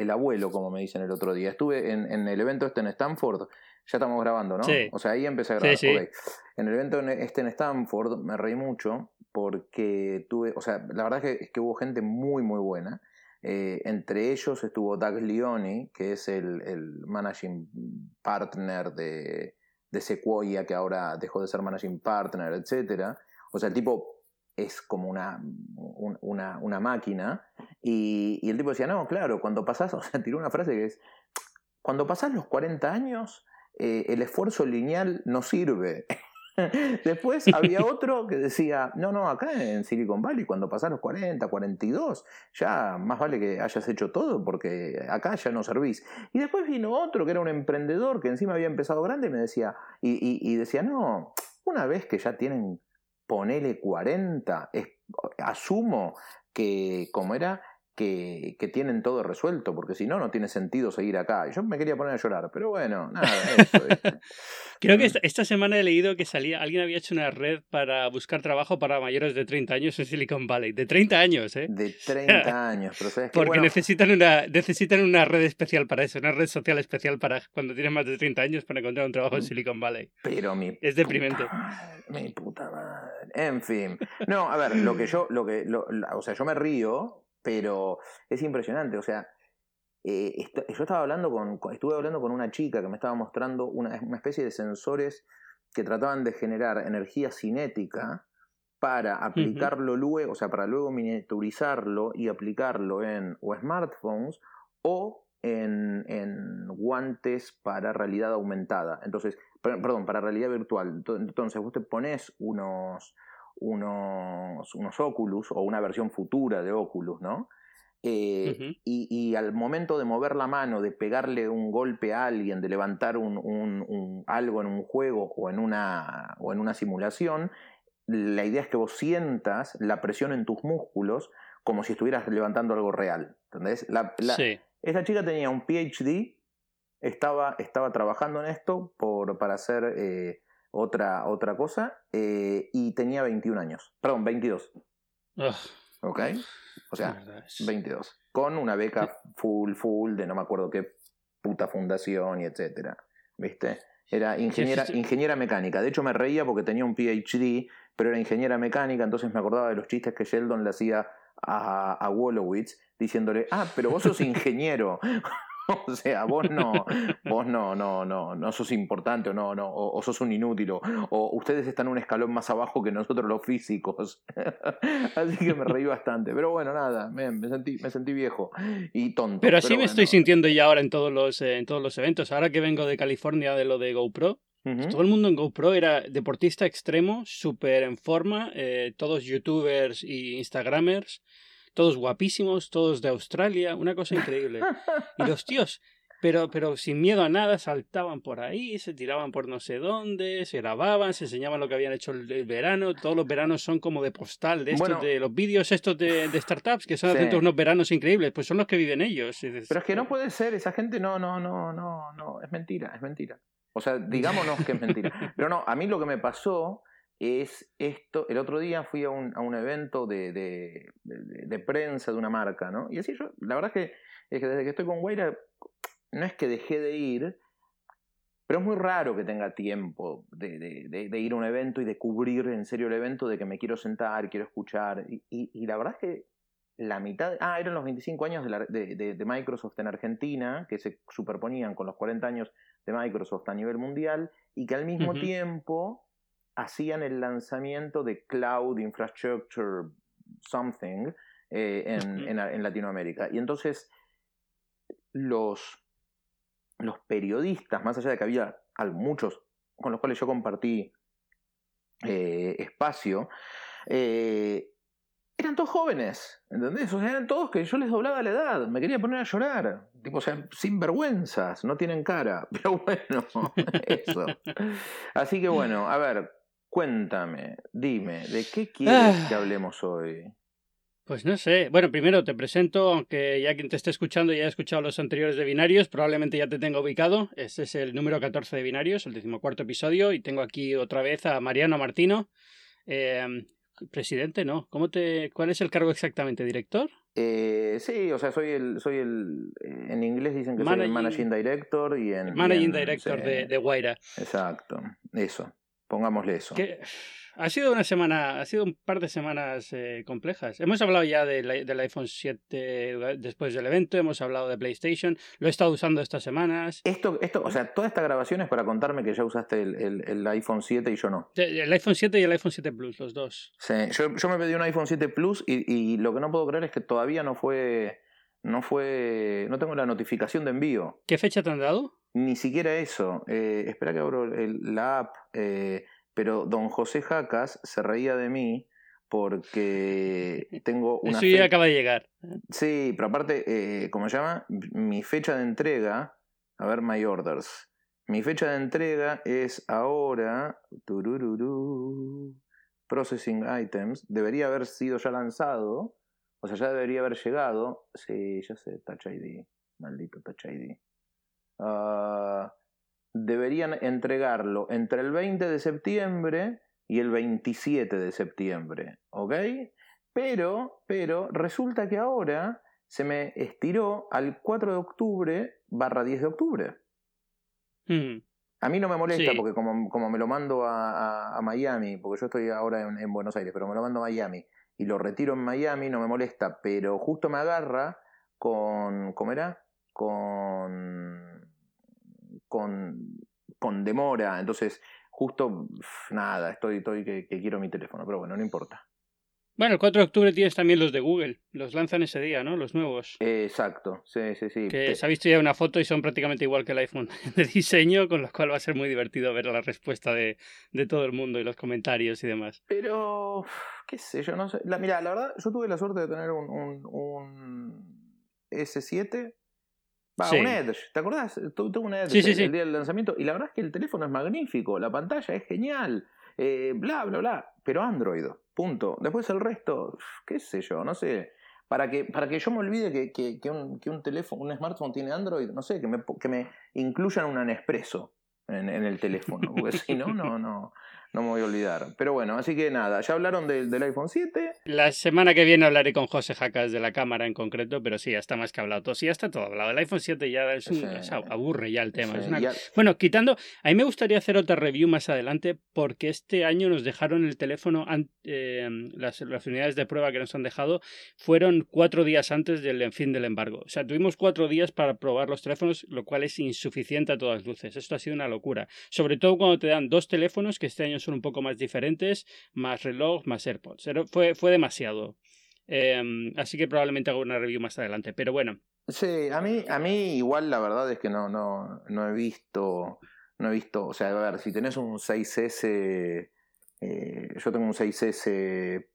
el abuelo, como me dicen el otro día. Estuve en, en el evento este en Stanford, ya estamos grabando, ¿no? Sí. O sea, ahí empecé a grabar. Sí, sí. En el evento en- este en Stanford me reí mucho porque tuve, o sea, la verdad es que, es que hubo gente muy, muy buena. Eh, entre ellos estuvo Doug Leone, que es el, el managing partner de, de Sequoia, que ahora dejó de ser managing partner, etcétera. O sea, el tipo es como una, un- una, una máquina. Y, y el tipo decía, no, claro, cuando pasás, o sea, tiró una frase que es, cuando pasás los 40 años, eh, el esfuerzo lineal no sirve. Después había otro que decía, no, no, acá en Silicon Valley, cuando pasás los 40, 42, ya más vale que hayas hecho todo porque acá ya no servís. Y después vino otro que era un emprendedor que encima había empezado grande y me decía, y, y- y decía, no, una vez que ya tienen, ponele 40, es- asumo que, como era, que, que tienen todo resuelto, porque si no, no tiene sentido seguir acá. Yo me quería poner a llorar, pero bueno, nada, eso. Creo que Mm. esta, esta semana he leído que salía, alguien había hecho una red para buscar trabajo para mayores de 30 años en Silicon Valley. De 30 años, ¿eh? De 30 años, pero sabes que Porque bueno, necesitan, una, necesitan una red especial para eso, una red social especial para cuando tienes más de 30 años para encontrar un trabajo en Silicon Valley. pero mi Es deprimente. puta madre, mi puta madre. En fin. No, a ver, lo que yo, lo que, lo- la- o sea, yo me río, pero es impresionante. O sea, eh, esto- yo estaba hablando con, estuve hablando con una chica que me estaba mostrando una, una especie de sensores que trataban de generar energía cinética para aplicarlo luego, o sea, para luego miniaturizarlo y aplicarlo en o smartphones o en, en guantes para realidad aumentada. Entonces, per- perdón, para realidad virtual. Ento- Entonces, vos te pones unos, unos, unos Oculus o una versión futura de Oculus, ¿no? Eh, Ujú. y, y al momento de mover la mano, de pegarle un golpe a alguien, de levantar un, un- un- algo en un juego o en, una, o en una simulación, la idea es que vos sientas la presión en tus músculos como si estuvieras levantando algo real. ¿Entendés? La, la- Sí. esta chica tenía un PhD, estaba, estaba trabajando en esto por, para hacer eh, otra, otra cosa eh, y tenía 21 años. Perdón, 22. Ugh, ¿Ok? O sea, la verdad es- 22. Con una beca full, full de no me acuerdo qué puta fundación y etcétera. ¿Viste? Era ingeniera, ingeniera mecánica. De hecho, me reía porque tenía un PhD, pero era ingeniera mecánica, entonces me acordaba de los chistes que Sheldon le hacía a, a Wolowitz, diciéndole, ah, pero vos sos ingeniero. O sea, vos no, vos no, no, no, no sos importante o no, no, o, o sos un inútil, o, o ustedes están un escalón más abajo que nosotros los físicos. Así que me reí bastante. Pero bueno, nada, me, me sentí, me sentí viejo y tonto. Pero así me bueno. estoy sintiendo ya ahora en todos los, eh, en todos los eventos. Ahora que vengo de California de lo de GoPro, Ujú. todo el mundo en GoPro era deportista extremo, súper en forma, eh, todos youtubers y instagramers, todos guapísimos, todos de Australia, una cosa increíble. Y los tíos, pero, pero sin miedo a nada, saltaban por ahí, se tiraban por no sé dónde, se grababan, se enseñaban lo que habían hecho el, el verano. Todos los veranos son como de postal, de estos, Bueno. de los vídeos estos de, de startups, que son Sí. haciendo unos veranos increíbles, pues son los que viven ellos. Pero es que no puede ser, esa gente no, no, no, no, no, es mentira, es mentira. O sea, digámonos que es mentira. Pero no, a mí lo que me pasó es esto, el otro día fui a un, a un evento de, de, de- de prensa de una marca, ¿no? Y así yo, la verdad es que, es que desde que estoy con Guaira, no es que dejé de ir, pero es muy raro que tenga tiempo de, ir a un evento y de cubrir en serio el evento, de que me quiero sentar, quiero escuchar. Y, y- y la verdad es que la mitad, ah, eran los 25 años de, la- de- Microsoft en Argentina, que se superponían con los 40 años de Microsoft a nivel mundial, y que al mismo tiempo hacían el lanzamiento de Cloud Infrastructure Something eh, en, Ujú. en- en Latinoamérica. Y entonces los, los periodistas, más allá de que había muchos con los cuales yo compartí eh, espacio, eh, eran todos jóvenes, ¿entendés? O sea, eran todos que yo les doblaba la edad, me quería poner a llorar, tipo, o sea, sin vergüenzas, no tienen cara, pero bueno, eso. Así que bueno, a ver, cuéntame, dime, ¿de qué quieres que hablemos hoy? Pues no sé. Bueno, primero te presento, aunque ya quien te esté escuchando ya ha escuchado los anteriores de Binarios, probablemente ya te tenga ubicado. Este es el número 14 de Binarios, el decimocuarto episodio, y tengo aquí otra vez a Mariano Martino. Eh, presidente, ¿no? ¿Cómo te, ¿Cuál es el cargo exactamente? ¿Director? Eh, sí, o sea, soy el, soy el, eh, en inglés dicen que soy el managing director y en... Managing director de, de Guaira. Exacto, eso, pongámosle eso. Ha sido una semana, ha sido un par de semanas eh, complejas. Hemos hablado ya del iPhone 7 después del evento, hemos hablado de PlayStation, lo he estado usando estas semanas. Esto, esto, o sea, toda esta grabación es para contarme que ya usaste el, iPhone 7 y yo no. El iPhone 7 y el iPhone 7 Plus, los dos. Sí, yo, yo me pedí un iPhone 7 Plus y, y lo que no puedo creer es que todavía no fue, no fue, no tengo la notificación de envío. ¿Qué fecha te han dado? Ni siquiera eso. Eh, espera que abro la app. Eh, pero don José Jacas se reía de mí porque tengo una... Eso ya acaba de llegar. Sí, pero aparte, eh, ¿cómo se llama? Mi fecha de entrega, a ver, my orders. Mi fecha de entrega es ahora... processing items. Debería haber sido ya lanzado. O sea, ya debería haber llegado. Sí, ya sé, Touch ID. Maldito Touch ID. Ah deberían entregarlo entre el 20 de septiembre y el 27 de septiembre, ¿ok? Pero, pero resulta que ahora se me estiró al 4 de octubre barra 10 de octubre. Hmm. A mí no me molesta porque como, como, me lo mando a, a, Miami, porque yo estoy ahora en, en, Buenos Aires, pero me lo mando a Miami y lo retiro en Miami, no me molesta, pero justo me agarra con, ¿cómo era? Con con, con demora. Entonces, justo, nada, estoy, estoy que, quiero mi teléfono, pero bueno, no importa. Bueno, el 4 de octubre tienes también los de Google. Los lanzan ese día, ¿no? Los nuevos. exacto, sí, sí, sí. Que se ha visto ya una foto y son prácticamente igual que el iPhone de diseño, con lo cual va a ser muy divertido ver la respuesta de, de todo el mundo y los comentarios y demás. Pero, qué sé yo, no sé. La, mira, la verdad, yo tuve la suerte de tener un, un, un S7 un Edge, ¿te acordás? Tuve un Edge el, día del lanzamiento y la verdad es que el teléfono es magnífico, la pantalla es genial, eh, bla, bla, bla, pero Android, punto. Después el resto, qué sé yo, no sé. Para que, para que yo me olvide que, que, que, un, que un, teléfono, un smartphone tiene Android, no sé, que me, que me incluyan un Nespresso en, en el teléfono, porque si no, no, no, no me voy a olvidar. Pero bueno, así que nada, ya hablaron del iPhone 7. La semana que viene hablaré con José Jacas de la cámara en concreto, pero sí, ya está más que hablado todo. Sí, ya está todo hablado. El iPhone 7 ya es aburre ya el tema. Bueno, quitando, a mí me gustaría hacer otra review más adelante porque este año nos dejaron el teléfono, eh, las, las, unidades de prueba que nos han dejado fueron cuatro días antes del fin del embargo. O sea, tuvimos cuatro días para probar los teléfonos, lo cual es insuficiente a todas luces. Esto ha sido una locura. Sobre todo cuando te dan dos teléfonos que este año son un poco más diferentes, más reloj, más AirPods. Fue, fue demasiado. Em, así que probablemente hago una review más adelante. Pero bueno. Sí, a mí, a mí igual la verdad es que no, no, no he visto. No he visto. O sea, a ver, si tenés un 6S. Eh, yo tengo un 6S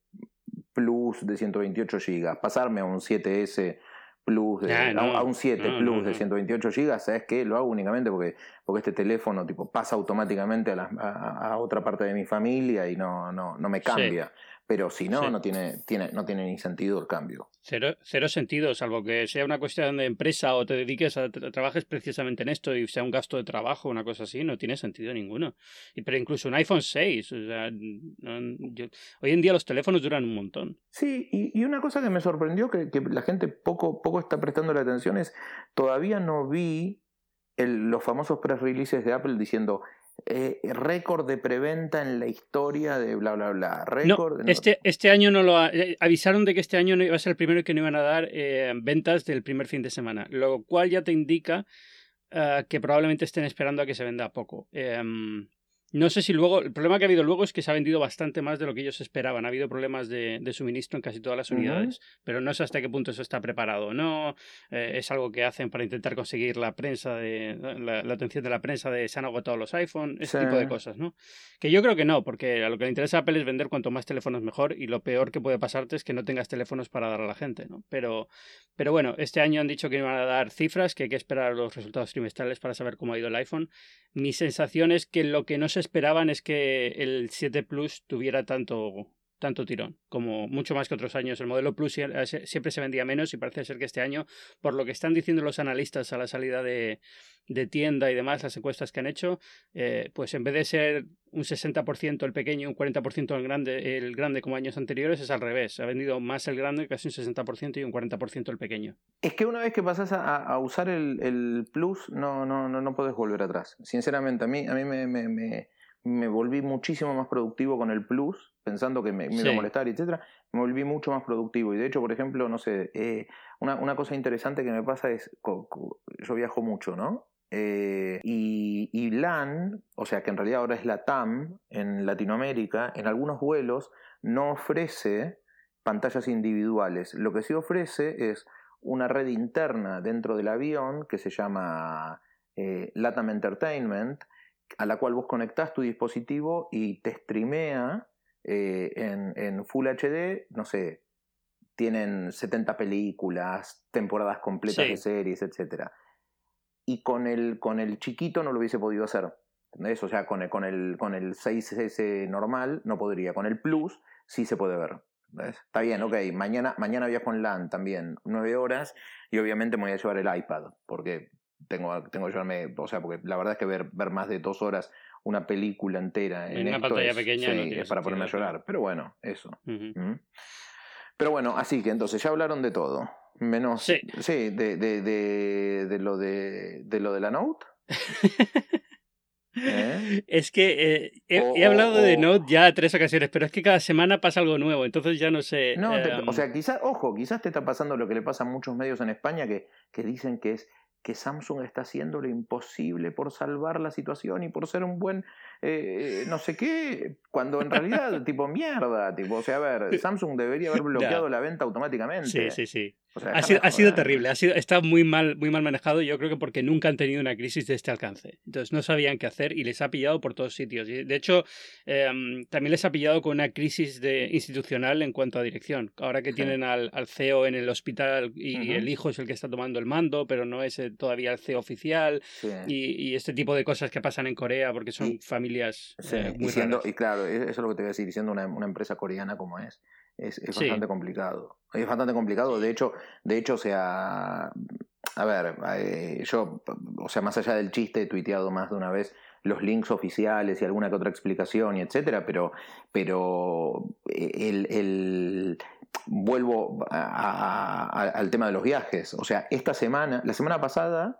Plus de 128 GB. Pasarme a un 7S Plus, ah, a, un 7 Plus de 128 GB, ¿sabes qué? Lo hago únicamente porque, porque este teléfono tipo pasa automáticamente a, a, otra parte de mi familia y no, no, no me cambia. Pero si no, no, tiene, tiene, no tiene ni sentido el cambio. Cero, cero sentido, salvo que sea una cuestión de empresa o te dediques a trabajes precisamente en esto y sea un gasto de trabajo, una cosa así, no tiene sentido ninguno. Y, pero incluso un iPhone 6, o sea, hoy en día los teléfonos duran un montón. Sí, y, y una cosa que me sorprendió que, que, la gente poco, poco está prestando la atención es, todavía no vi el, los famosos press releases de Apple diciendo eh, récord de preventa en la historia de bla bla bla. Récord, Este, este año no lo eh, avisaron de que este año no iba a ser el primero y que no iban a dar eh, ventas del primer fin de semana, lo cual ya te indica que probablemente estén esperando a que se venda poco. Em, no sé si luego, el problema que ha habido luego es que se ha vendido bastante más de lo que ellos esperaban. Ha habido problemas de, suministro en casi todas las unidades, pero no sé hasta qué punto eso está preparado. No eh, es algo que hacen para intentar conseguir la prensa de la, atención de la prensa de se han agotado los iPhone, ese tipo de cosas, ¿no? Que yo creo que no, porque a lo que le interesa a Apple es vender cuanto más teléfonos mejor y lo peor que puede pasarte es que no tengas teléfonos para dar a la gente, ¿no? Pero, pero bueno, este año han dicho que iban a dar cifras, que hay que esperar los resultados trimestrales para saber cómo ha ido el iPhone. Mi sensación es que lo que no se esperaban es que el 7 Plus tuviera tanto tanto tirón, como mucho más que otros años. El modelo Plus siempre se vendía menos y parece ser que este año, por lo que están diciendo los analistas a la salida de, tienda y demás, las encuestas que han hecho, eh, pues en vez de ser un 60% el pequeño, un 40% el grande, el grande como años anteriores, es al revés. Ha vendido más el grande, casi un 60% y un 40% el pequeño. Es que una vez que pasas a, usar el, Plus, no, no, no, no puedes volver atrás. Sinceramente, a mí, a mí me, me, volví muchísimo más productivo con el Plus, pensando que me, iba a molestar, etcétera. Me volví mucho más productivo. Y de hecho, por ejemplo, no sé, eh, una, una cosa interesante que me pasa es, yo viajo mucho, ¿no? Eh, y, LAN, o sea que en realidad ahora es la TAM en Latinoamérica, en algunos vuelos no ofrece pantallas individuales. Lo que sí ofrece es una red interna dentro del avión que se llama eh, LATAM Entertainment, a la cual vos conectás tu dispositivo y te streamea eh, en, en Full HD, no sé, tienen 70 películas, temporadas completas de series, etcétera y con el, con el chiquito no lo hubiese podido hacer. ¿Entendés? O sea, con el, con el, con el 6S normal no podría. Con el Plus sí se puede ver. Está bien, ok. Mañana, mañana viajo en LAN también, nueve horas, y obviamente me voy a llevar el iPad, porque tengo, tengo que llevarme, o sea, porque la verdad es que ver, ver más de dos horas una película entera en, una pantalla es, pequeña es para ponerme a llorar. Pero bueno, eso. Pero bueno, así que entonces ya hablaron de todo. Menos. Sí. Sí, de, de, de, de lo de, de lo de la Note. ¿Eh? Es que eh, he, hablado de Note ya tres ocasiones, pero es que cada semana pasa algo nuevo, entonces ya no sé. No, o sea, quizás, ojo, quizás te está pasando lo que le pasa a muchos medios en España que, que dicen que es que Samsung está haciendo lo imposible por salvar la situación y por ser un buen eh, no sé qué, cuando en realidad, tipo, mierda, tipo, o sea, a ver, Samsung debería haber bloqueado la venta automáticamente. Sí, sí, sí ha, sido, terrible, ha sido, está muy mal, muy mal manejado, yo creo que porque nunca han tenido una crisis de este alcance. Entonces no sabían qué hacer y les ha pillado por todos sitios. De hecho, em, también les ha pillado con una crisis de, institucional en cuanto a dirección. Ahora que tienen al, CEO en el hospital y el hijo es el que está tomando el mando, pero no es eh, todavía el CEO oficial. Y, este tipo de cosas que pasan en Corea porque son familias eh, muy y, y claro, eso es lo que te voy a decir, siendo una, una empresa coreana como es es, bastante complicado. Es bastante complicado. De hecho, de hecho, o sea, a ver, eh, yo, o sea, más allá del chiste, he tuiteado más de una vez los links oficiales y alguna que otra explicación y etcétera, pero, pero el, el vuelvo al tema de los viajes. O sea, esta semana, la semana pasada,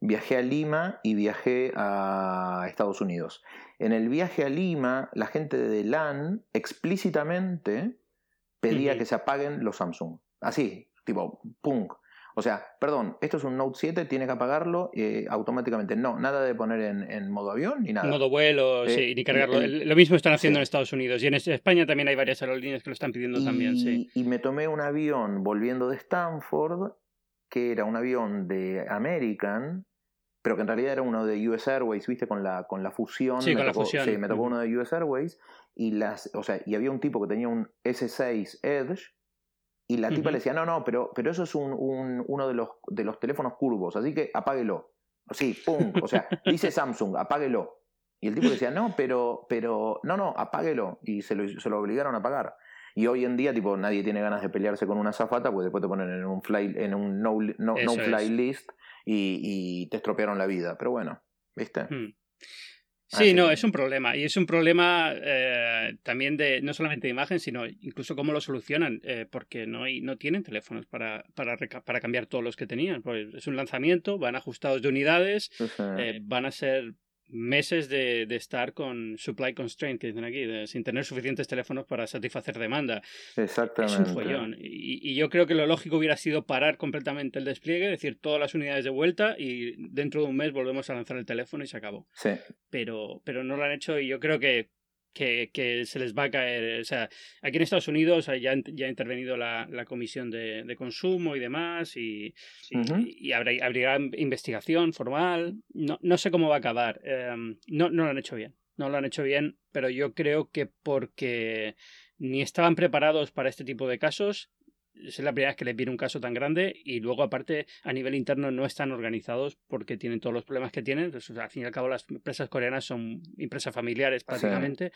viajé a Lima y viajé a Estados Unidos. En el viaje a Lima, la gente de LAN explícitamente pedía que se apaguen los Samsung. Así, tipo, pum. O sea, perdón, esto es un Note 7, tiene que apagarlo eh, automáticamente. No, nada de poner en, modo avión ni nada. Modo vuelo, sí, eh, ni cargarlo. lo mismo están haciendo en Estados Unidos y en España también hay varias aerolíneas que lo están pidiendo también, sí. Y me tomé un avión volviendo de Stanford, que era un avión de American, pero que en realidad era uno de US Airways, ¿viste? Con la, con la fusión. Sí, con la fusión. Sí, me tocó uno de US Airways y las, o sea, y había un tipo que tenía un S6 Edge y la tipa le decía, no, no, pero, pero eso es un, un, uno de los, de los teléfonos curvos, así que apáguelo. Sí, pum, o sea, dice Samsung, apáguelo. Y el tipo decía, no, pero, pero, no, no, apáguelo. Y se lo, se lo obligaron a pagar. Y hoy en día, tipo, nadie tiene ganas de pelearse con una zafata, pues después te ponen en un fly, en un no, no, fly list y, y, te estropearon la vida. Pero bueno, ¿viste? Hmm. Sí, no, es un problema. Y es un problema eh, también de no solamente de imagen, sino incluso cómo lo solucionan, eh, porque no, hay, no tienen teléfonos para, para, para cambiar todos los que tenían. Pues es un lanzamiento, van ajustados de unidades, eh, van a ser meses de, de, estar con supply constraint, que dicen aquí, sin tener suficientes teléfonos para satisfacer demanda. Exactamente. Es un follón. Y, y, yo creo que lo lógico hubiera sido parar completamente el despliegue, decir todas las unidades de vuelta y dentro de un mes volvemos a lanzar el teléfono y se acabó. Sí. Pero, pero no lo han hecho y yo creo que que, que, se les va a caer. O sea, aquí en Estados Unidos ya, ya ha intervenido la, la comisión de, de, consumo y demás, y, y, habrá, investigación formal. No, no sé cómo va a acabar. Em, no, no lo han hecho bien. No lo han hecho bien, pero yo creo que porque ni estaban preparados para este tipo de casos, es la primera vez que les viene un caso tan grande y luego aparte a nivel interno no están organizados porque tienen todos los problemas que tienen. Pues, al fin y al cabo las empresas coreanas son empresas familiares prácticamente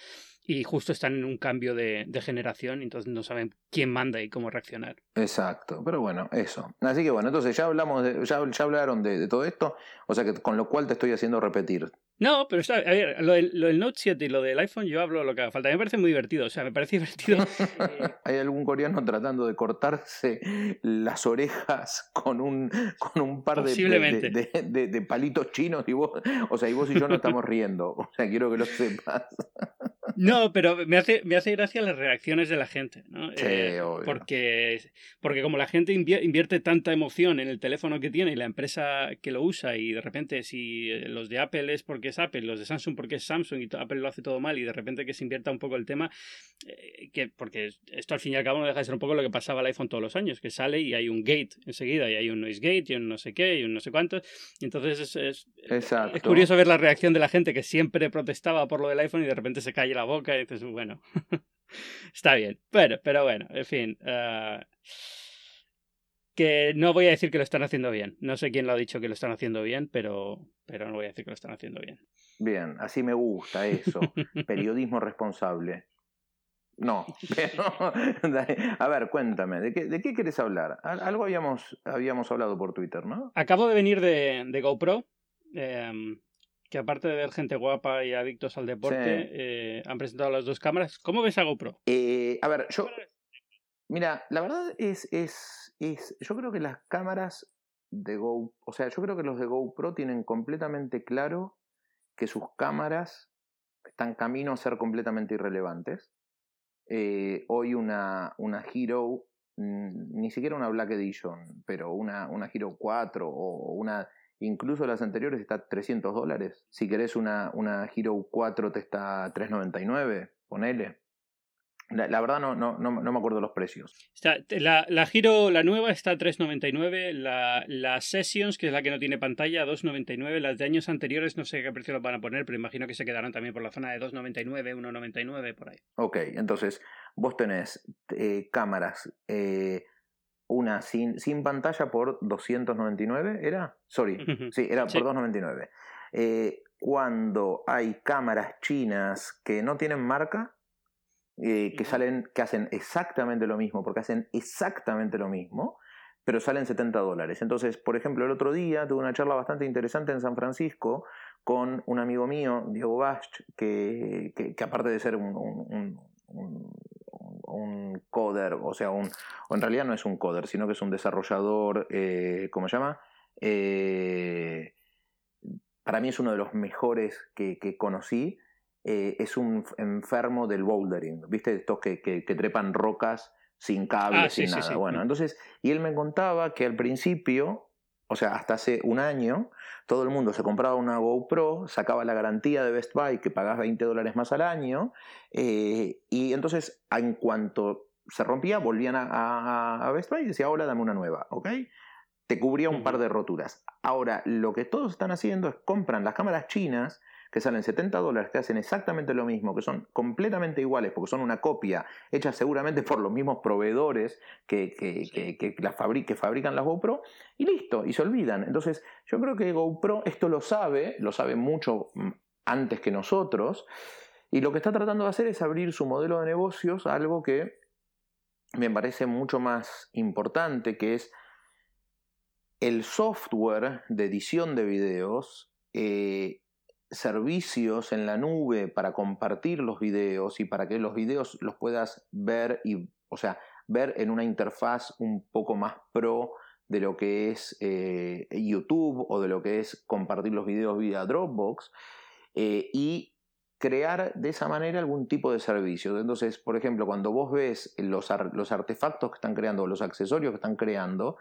y justo están en un cambio de, de, generación, entonces no saben quién manda y cómo reaccionar. Exacto, pero bueno, eso. Así que bueno, entonces ya hablamos, de, ya, ya hablaron de, de todo esto, o sea que con lo cual te estoy haciendo repetir no, pero está, a ver, lo del, lo del, Note 7 y lo del iPhone yo hablo lo que haga falta. Me parece muy divertido, o sea, me parece divertido. Hay algún coreano tratando de cortarse las orejas con un, con un par de, de, de, de, palitos chinos y vos, o sea, y vos y yo no estamos riendo, o sea, quiero que lo sepas. No, pero me hace, me hace gracia las reacciones de la gente, ¿no? Sí, eh, porque, porque como la gente invierte tanta emoción en el teléfono que tiene y la empresa que lo usa y de repente si eh, los de Apple es porque es Apple, los de Samsung porque es Samsung y Apple lo hace todo mal y de repente que se invierta un poco el tema, eh, que porque esto al fin y al cabo no deja de ser un poco lo que pasaba al iPhone todos los años, que sale y hay un gate enseguida y hay un noise gate y un no sé qué y un no sé cuánto. Y entonces es, es, es curioso ver la reacción de la gente que siempre protestaba por lo del iPhone y de repente se cae la boca y dices, bueno, está bien. Pero, pero bueno, en fin. Uh, que no voy a decir que lo están haciendo bien. No sé quién lo ha dicho que lo están haciendo bien, pero, pero no voy a decir que lo están haciendo bien. Bien, así me gusta eso. Periodismo responsable. No, pero a ver, cuéntame, ¿de qué, de qué quieres hablar? Algo habíamos, habíamos hablado por Twitter, ¿no? Acabo de venir de, de GoPro. Eh, que aparte de ver gente guapa y adictos al deporte, eh, han presentado las dos cámaras. ¿Cómo ves a GoPro? Eh, a ver, yo. Mira, la verdad es, es, es. Yo creo que las cámaras de Go. O sea, yo creo que los de GoPro tienen completamente claro que sus cámaras están camino a ser completamente irrelevantes. Eh, hoy una, una Hero, mm, ni siquiera una Black Edition, pero una, una Hero 4 o una Incluso las anteriores está 300 dólares. Si querés una, una Hero 4 te está 399, ponele. La, la, verdad no, no, no, no, me acuerdo los precios. Está, la, la Hero, la nueva está a 3.99, la, la Sessions, que es la que no tiene pantalla, a 2.99, las de años anteriores no sé qué precio los van a poner, pero imagino que se quedarán también por la zona de 2.99, 1.99, por ahí. Ok, entonces vos tenés eh, cámaras eh, una sin, sin pantalla por 299, ¿era? Sorry, sí, era por 299. Eh, cuando hay cámaras chinas que no tienen marca, eh, que salen, que hacen exactamente lo mismo, porque hacen exactamente lo mismo, pero salen 70 dólares. Entonces, por ejemplo, el otro día tuve una charla bastante interesante en San Francisco con un amigo mío, Diego Bach, que, que, aparte de ser un un coder, o sea, un, o en realidad no es un coder, sino que es un desarrollador, eh, ¿cómo se llama? Eh, para mí es uno de los mejores que, conocí. Eh, es un enfermo del bouldering, ¿viste? Estos que, que, trepan rocas sin cable, ah, sin nada. bueno, entonces, y él me contaba que al principio o sea, hasta hace un año, todo el mundo se compraba una GoPro, sacaba la garantía de Best Buy que pagás 20 dólares más al año, eh, y entonces en cuanto se rompía, volvían a, a, Best Buy y decía, ahora dame una nueva, ¿ok? Te cubría un par de roturas. Ahora, lo que todos están haciendo es compran las cámaras chinas que salen 70 dólares, que hacen exactamente lo mismo, que son completamente iguales, porque son una copia hecha seguramente por los mismos proveedores que, que, que, que, fabrican las GoPro, y listo, y se olvidan. Entonces, yo creo que GoPro esto lo sabe, lo sabe mucho mm, antes que nosotros, y lo que está tratando de hacer es abrir su modelo de negocios a algo que me parece mucho más importante, que es el software de edición de videos eh, servicios en la nube para compartir los videos y para que los videos los puedas ver y, o sea, ver en una interfaz un poco más pro de lo que es eh, YouTube o de lo que es compartir los videos vía Dropbox eh, y crear de esa manera algún tipo de servicio. Entonces, por ejemplo, cuando vos ves los, los artefactos que están creando, los accesorios que están creando,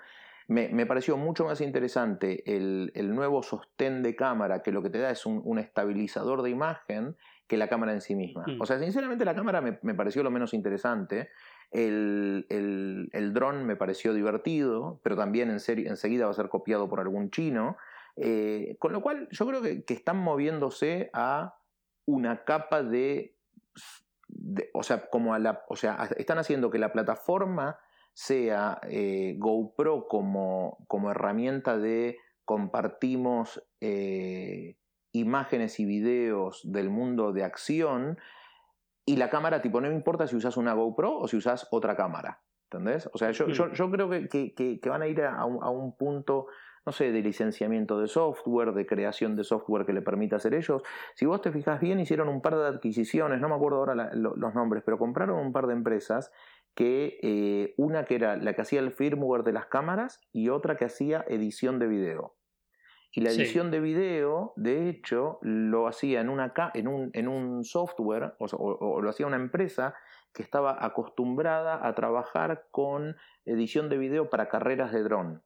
me, pareció mucho más interesante el, nuevo sostén de cámara, que lo que te da es un, estabilizador de imagen, que la cámara en sí misma. Mm. O sea, sinceramente la cámara me, pareció lo menos interesante. El, el, dron me pareció divertido, pero también en serio, enseguida va a ser copiado por algún chino. Eh, con lo cual, yo creo que, están moviéndose a una capa de, de, o sea, como a la, o sea, están haciendo que la plataforma sea eh, GoPro como, como, herramienta de compartimos eh, imágenes y videos del mundo de acción y la cámara tipo no me importa si usas una GoPro o si usas otra cámara. ¿Entendés? O sea, yo, yo, yo creo que, que, que, van a ir a un, a un punto no sé, de licenciamiento de software, de creación de software que le permita hacer ellos. Si vos te fijas bien, hicieron un par de adquisiciones, no me acuerdo ahora los nombres, pero compraron un par de empresas que eh, una que era la que hacía el firmware de las cámaras y otra que hacía edición de video. Y la edición de video, de hecho, lo hacía en, una, en, un, en un software, o, lo hacía una empresa que estaba acostumbrada a trabajar con edición de video para carreras de dron.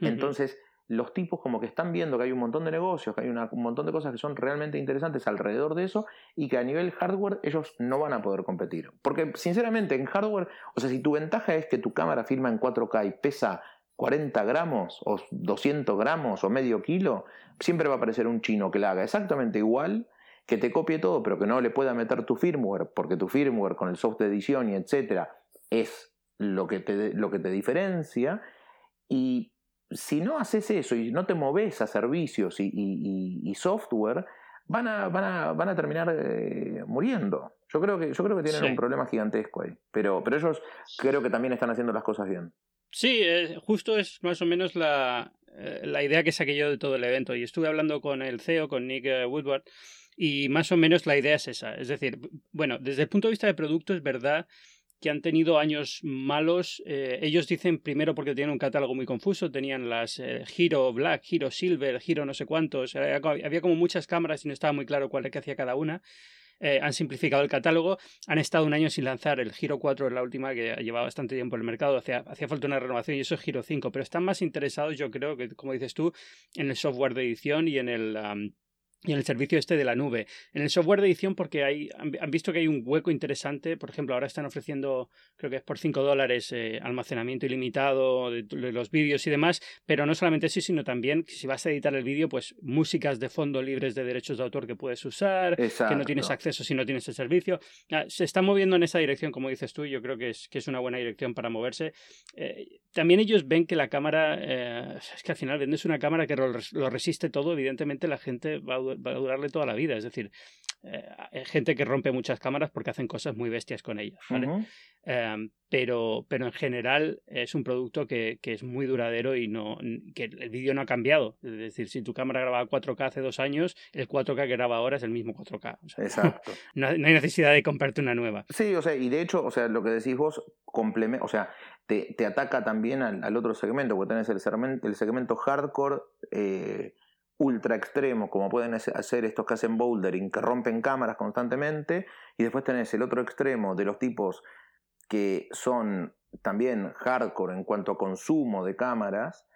Entonces, los tipos como que están viendo que hay un montón de negocios, que hay un montón de cosas que son realmente interesantes alrededor de eso y que a nivel hardware ellos no van a poder competir. Porque sinceramente en hardware, o sea, si tu ventaja es que tu cámara firma en 4K y pesa 40 gramos o 200 gramos o medio kilo, siempre va a aparecer un chino que la haga exactamente igual, que te copie todo, pero que no le pueda meter tu firmware, porque tu firmware con el software de edición y etcétera es lo que te, lo que te diferencia. Y si no haces eso y no te moves a servicios y, software, van a, van a, van a terminar eh, muriendo. Yo creo que, yo creo que tienen un problema gigantesco ahí. Pero, pero ellos creo que también están haciendo las cosas bien. Sí, justo es más o menos la, eh, la, idea que saqué yo de todo el evento. Y estuve hablando con el CEO, con Nick eh, Woodward, y más o menos la idea es esa. Es decir, bueno, desde el punto de vista de producto es verdad que han tenido años malos. Eh, ellos dicen primero porque tienen un catálogo muy confuso, tenían las eh, Hero Black, Hero Silver, Hero no sé cuántos, había como muchas cámaras y no estaba muy claro cuál es que hacía cada una. Eh, han simplificado el catálogo, han estado un año sin lanzar el Giro 4, es la última que ha llevado bastante tiempo en el mercado, hacía, hacía falta una renovación y eso es Giro 5, pero están más interesados, yo creo, que como dices tú, en el software de edición y en el y en el servicio este de la nube. En el software de edición, porque hay, han visto que hay un hueco interesante. Por ejemplo, ahora están ofreciendo, creo que es por 5 dólares, eh, almacenamiento ilimitado de, los vídeos y demás. Pero no solamente eso, sino también si vas a editar el vídeo, pues músicas de fondo libres de derechos de autor que puedes usar, que no tienes acceso si no tienes el servicio. Ah, se está moviendo en esa dirección, como dices tú, y yo creo que es, que es una buena dirección para moverse. Eh, también ellos ven que la cámara, eh, es que al final vendes una cámara que lo resiste todo, evidentemente la gente va a va a durarle toda la vida. Es decir, eh, hay gente que rompe muchas cámaras porque hacen cosas muy bestias con ellas. Em, pero, pero en general es un producto que, que, es muy duradero y no que el vídeo no ha cambiado. Es decir, si tu cámara grababa 4K hace dos años, el 4K que graba ahora es el mismo 4K. Exacto. no, hay necesidad de comprarte una nueva. Sí, o sea, y de hecho, o sea, lo que decís vos, o sea, te, te ataca también al, al, otro segmento, porque tenés el segmento, el segmento hardcore. Eh, ultra extremos, como pueden hacer estos que hacen bouldering, que rompen cámaras constantemente, y después tenés el otro extremo de los tipos que son también hardcore en cuanto a consumo de cámaras,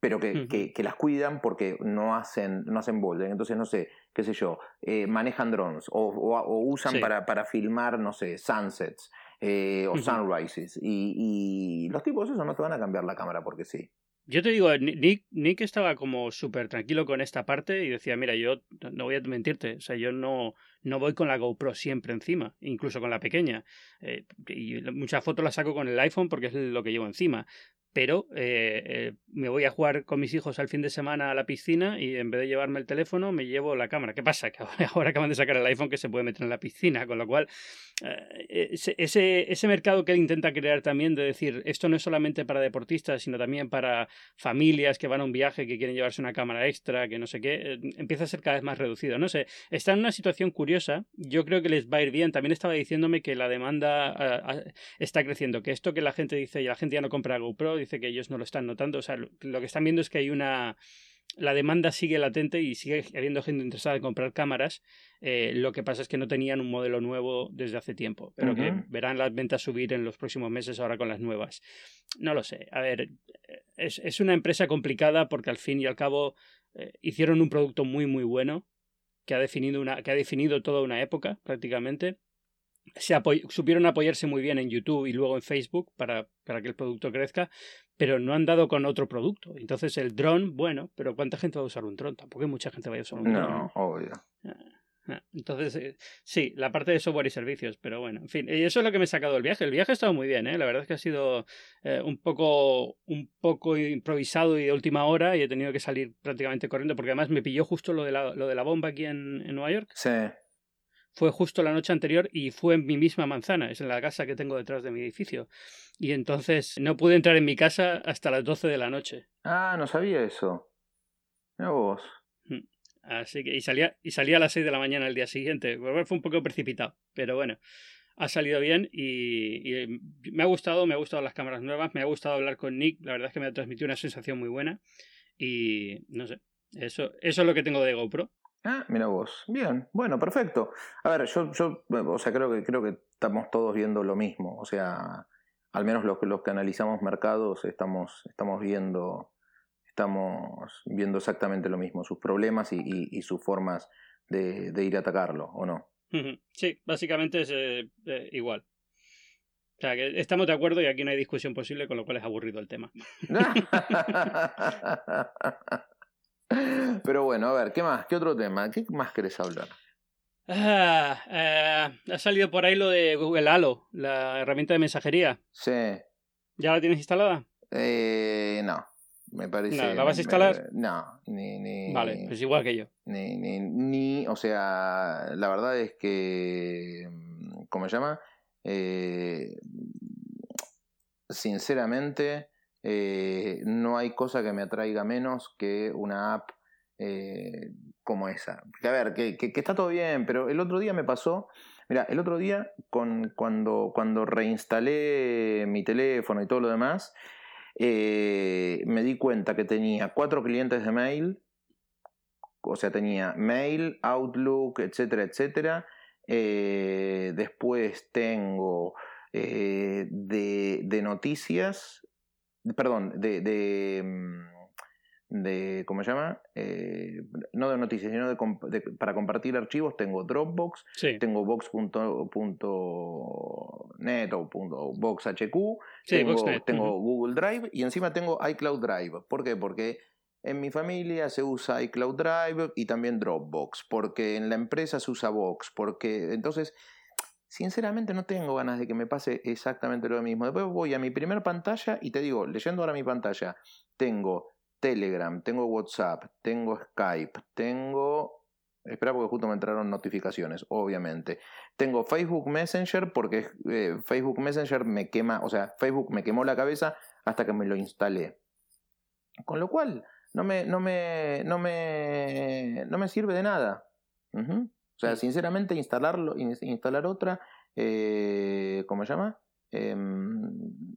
pero que, que, las cuidan porque no hacen, no hacen bouldering. Entonces, no sé, qué sé yo, eh, manejan drones o, o, usan para, para, filmar, no sé, sunsets eh, o sunrises. Y, y los tipos esos no te van a cambiar la cámara porque sí. Yo te digo, Nick, Nick estaba como súper tranquilo con esta parte y decía, mira, yo no voy a mentirte, o sea, yo no, no voy con la GoPro siempre encima, incluso con la pequeña. Eh, y muchas fotos las saco con el iPhone porque es lo que llevo encima pero eh, eh, me voy a jugar con mis hijos al fin de semana a la piscina y en vez de llevarme el teléfono me llevo la cámara. ¿Qué pasa? Que ahora, acaban de sacar el iPhone que se puede meter en la piscina, con lo cual eh, ese, ese mercado que él intenta crear también de decir esto no es solamente para deportistas, sino también para familias que van a un viaje, que quieren llevarse una cámara extra, que no sé qué, empieza a ser cada vez más reducido. No sé, está en una situación curiosa, yo creo que les va a ir bien. También estaba diciéndome que la demanda está creciendo, que esto que la gente dice y la gente ya no compra GoPro, dice que ellos no lo están notando. O sea, lo, que están viendo es que hay una. La demanda sigue latente y sigue habiendo gente interesada en comprar cámaras. Eh, lo que pasa es que no tenían un modelo nuevo desde hace tiempo, pero que verán las ventas subir en los próximos meses ahora con las nuevas. No lo sé. A ver, es, es una empresa complicada porque al fin y al cabo eh, hicieron un producto muy, muy bueno que ha definido, una, que ha definido toda una época prácticamente se supieron apoyarse muy bien en YouTube y luego en Facebook para, para, que el producto crezca, pero no han dado con otro producto. Entonces el dron, bueno, pero ¿cuánta gente va a usar un dron? Tampoco hay mucha gente va a usar un dron. No, obvio. Ah, Ah, entonces, eh, sí, la parte de software y servicios, pero bueno, en fin, y eso es lo que me he sacado del viaje. El viaje ha estado muy bien, ¿eh? la verdad es que ha sido eh, un, poco, un poco improvisado y de última hora y he tenido que salir prácticamente corriendo porque además me pilló justo lo de la, lo de la bomba aquí en, en Nueva York. Sí. Fue justo la noche anterior y fue en mi misma manzana, es en la casa que tengo detrás de mi edificio. Y entonces no pude entrar en mi casa hasta las 12 de la noche. Ah, no sabía eso. Mira vos. Así que, y salía, y salía a las 6 de la mañana el día siguiente. Fue un poco precipitado, pero bueno, ha salido bien y, me ha gustado, me ha gustado las cámaras nuevas, me ha gustado hablar con Nick, la verdad es que me ha transmitido una sensación muy buena y no sé, eso, eso es lo que tengo de GoPro. Ah, mira vos. Bien, bueno, perfecto. A ver, yo, yo o sea, creo que, creo que estamos todos viendo lo mismo. O sea, al menos los, los que analizamos mercados estamos, estamos viendo estamos viendo exactamente lo mismo, sus problemas y, sus formas de, ir a atacarlo, ¿o no? Sí, básicamente es eh, eh, igual. O sea, que estamos de acuerdo y aquí no hay discusión posible, con lo cual es aburrido el tema. Pero bueno, a ver, ¿qué más? ¿Qué otro tema? ¿Qué más querés hablar? Ah, eh, ha salido por ahí lo de Google Halo, la herramienta de mensajería. Sí. ¿Ya la tienes instalada? Eh, no. Me parece. No, ¿La vas a instalar? no, ni, ni. Vale, pues igual que yo. Ni, ni, ni, o sea, la verdad es que. ¿Cómo se llama? Eh, sinceramente, eh, no hay cosa que me atraiga menos que una app eh, como esa. A ver, que, está todo bien, pero el otro día me pasó. Mira, el otro día, con, cuando, cuando reinstalé mi teléfono y todo lo demás, eh, me di cuenta que tenía cuatro clientes de mail, o sea, tenía mail, Outlook, etcétera, etcétera. Después tengo de, noticias, perdón, de, de mm, de ¿cómo se llama? Eh, no de noticias, sino de, para compartir archivos tengo Dropbox, tengo Box.net o punto, BoxHQ, tengo, tengo Google Drive y encima tengo iCloud Drive. ¿Por qué? Porque en mi familia se usa iCloud Drive y también Dropbox, porque en la empresa se usa Box, porque entonces sinceramente no tengo ganas de que me pase exactamente lo mismo. Después voy a mi primera pantalla y te digo, leyendo ahora mi pantalla, tengo Telegram, tengo WhatsApp, tengo Skype, tengo... Espera porque justo me entraron notificaciones, obviamente. Tengo Facebook Messenger porque eh, Facebook Messenger me quema, o sea, Facebook me quemó la cabeza hasta que me lo instalé. Con lo cual, no me, no me, no me, no me sirve de nada. O sea, sinceramente, instalarlo, instalar otra, eh, ¿cómo se llama? Em,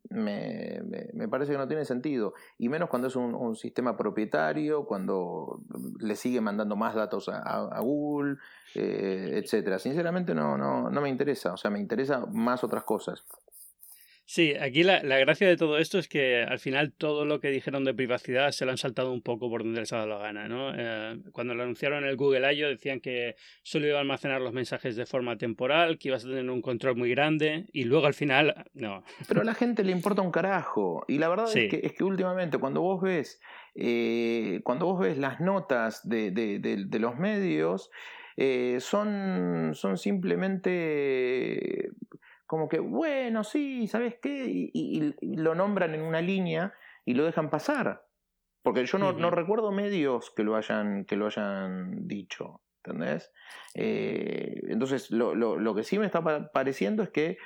me, me, parece que no tiene sentido. Y menos cuando es un, sistema propietario, cuando le sigue mandando más datos a, Google, eh, etcétera. Sinceramente no, no, no me interesa. O sea, me interesa más otras cosas. Sí, aquí la, la, gracia de todo esto es que al final todo lo que dijeron de privacidad se lo han saltado un poco por donde les ha dado la gana, ¿no? Eh, cuando lo anunciaron en el Google I.O. decían que solo iba a almacenar los mensajes de forma temporal, que ibas a tener un control muy grande y luego al final, no. Pero a la gente le importa un carajo y la verdad es, que, es que últimamente cuando vos ves, eh, cuando vos ves las notas de, de, de, los medios, eh, son, son simplemente como que, bueno, sí, ¿sabes qué? Y, lo nombran en una línea y lo dejan pasar. Porque yo no, no recuerdo medios que lo hayan, que lo hayan dicho, ¿entendés? Eh, entonces, lo, lo, lo, que sí me está pareciendo es que,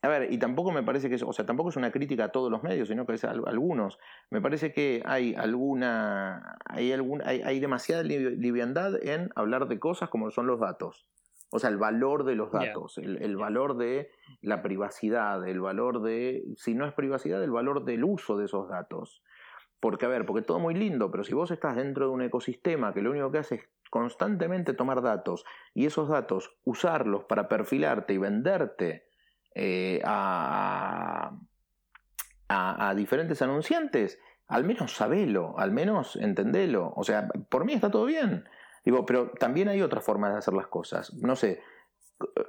a ver, y tampoco me parece que es, o sea, tampoco es una crítica a todos los medios, sino que es a, algunos. Me parece que hay alguna, hay, alguna, hay, hay demasiada liviandad en hablar de cosas como son los datos. O sea, el valor de los datos, el, valor de la privacidad, el valor de, si no es privacidad, el valor del uso de esos datos. Porque, a ver, porque todo muy lindo, pero si vos estás dentro de un ecosistema que lo único que hace es constantemente tomar datos y esos datos usarlos para perfilarte y venderte eh, a, a, a diferentes anunciantes, al menos sabelo, al menos entendelo. O sea, por mí está todo bien. Digo, pero también hay otras formas de hacer las cosas. No sé,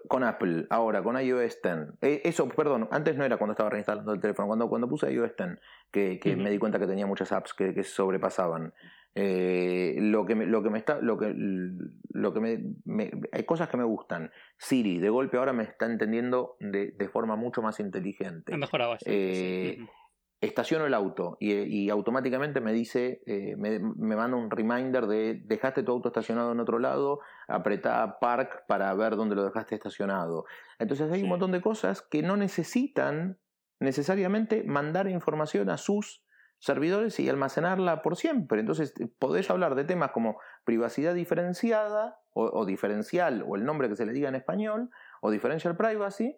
con Apple, ahora, con iOS 10. Eh, eso, perdón, antes no era cuando estaba reinstalando el teléfono, cuando, cuando puse iOS 10, que, que me di cuenta que tenía muchas apps que, que sobrepasaban. Eh, lo que me, lo que me está, lo que, lo que me, hay cosas que me gustan. Siri, de golpe ahora me está entendiendo de, de forma mucho más inteligente. Ha mejorado eh, Estaciono el auto y, automáticamente me dice, eh, me, me, manda un reminder de dejaste tu auto estacionado en otro lado, apretá park para ver dónde lo dejaste estacionado. Entonces hay un montón de cosas que no necesitan necesariamente mandar información a sus servidores y almacenarla por siempre. Entonces podés hablar de temas como privacidad diferenciada o, diferencial o el nombre que se le diga en español o differential privacy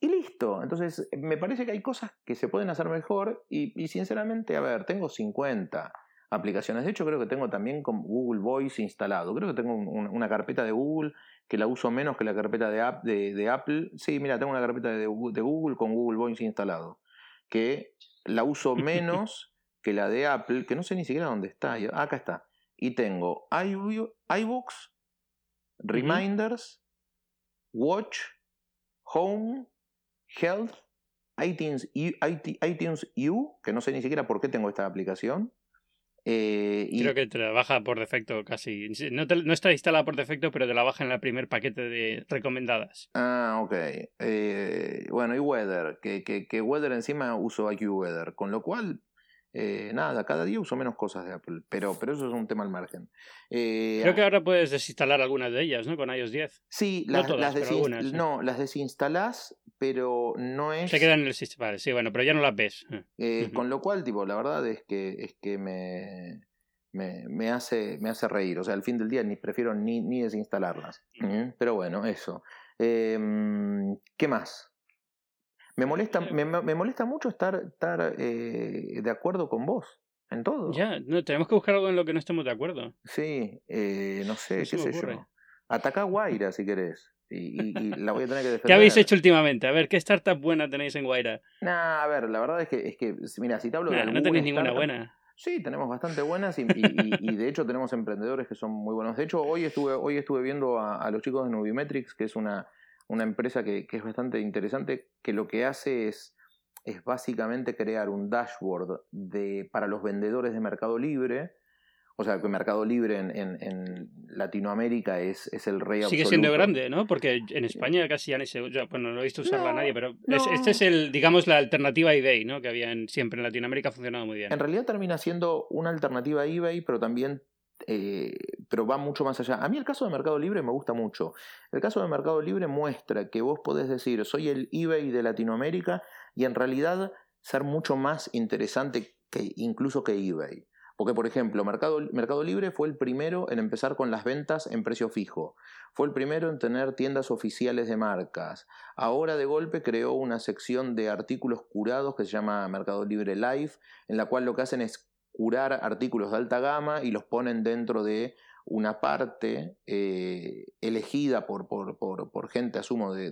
y listo. Entonces me parece que hay cosas que se pueden hacer mejor y, sinceramente, a ver, tengo 50 aplicaciones. De hecho, creo que tengo también con Google Voice instalado. Creo que tengo una carpeta de Google que la uso menos que la carpeta de, de, Apple. Sí, mira, tengo una carpeta de, de Google con Google Voice instalado. Que la uso menos que la de Apple, que no sé ni siquiera dónde está. Acá está. Y tengo iBooks, Reminders, Watch, Home, Health, iTunes, iTunes U, que no sé ni siquiera por qué tengo esta aplicación. Eh, y... Creo que te la baja por defecto casi. No, no, está instalada por defecto, pero te la baja en el primer paquete de recomendadas. Ah, ok. Eh, bueno, y Weather, que, que, que Weather encima uso IQ Weather, con lo cual eh, nada, cada día uso menos cosas de Apple, pero, pero eso es un tema al margen. Eh, Creo que ahora puedes desinstalar algunas de ellas, ¿no? Con iOS 10. Sí, las, no, las no, las desinstalás, pero no es... Se quedan en el sistema, sí, bueno, pero ya no las ves. Eh, con lo cual, tipo, la verdad es que, es que me, me, me, hace, me hace reír. O sea, al fin del día ni prefiero ni, ni desinstalarlas. Pero bueno, eso. Em, ¿Qué más? Me molesta, me, me molesta mucho estar, estar eh, de acuerdo con vos en todo. Ya, no, tenemos que buscar algo en lo que no estemos de acuerdo. Sí, eh, no sé, qué sé yo. Ataca a Guaira si querés. Y, y, la voy a tener que defender. ¿Qué habéis hecho últimamente? A ver, ¿qué startup buena tenéis en Guaira? Nah, a ver, la verdad es que, es que mira, si te hablo de. No tenéis ninguna buena. Sí, tenemos bastante buenas y, y, de hecho tenemos emprendedores que son muy buenos. De hecho, hoy estuve, hoy estuve viendo a, a los chicos de Nubimetrics, que es una, una empresa que, es bastante interesante, que lo que hace es, es básicamente crear un dashboard de, para los vendedores de Mercado Libre. O sea, que Mercado Libre en, en, Latinoamérica es, es, el rey Sigue siendo grande, ¿no? Porque en España casi ya ni se... Bueno, no he visto usarla a nadie, pero este es el, digamos, la alternativa a eBay, ¿no? Que había siempre en Latinoamérica ha funcionado muy bien. En realidad termina siendo una alternativa a eBay, pero también eh, pero va mucho más allá. A mí el caso de Mercado Libre me gusta mucho. El caso de Mercado Libre muestra que vos podés decir, soy el eBay de Latinoamérica y en realidad ser mucho más interesante que incluso que eBay. Porque, por ejemplo, Mercado, Mercado Libre fue el primero en empezar con las ventas en precio fijo. Fue el primero en tener tiendas oficiales de marcas. Ahora de golpe creó una sección de artículos curados que se llama Mercado Libre Live, en la cual lo que hacen es curar artículos de alta gama y los ponen dentro de una parte eh, elegida por, por, por, gente, asumo, de,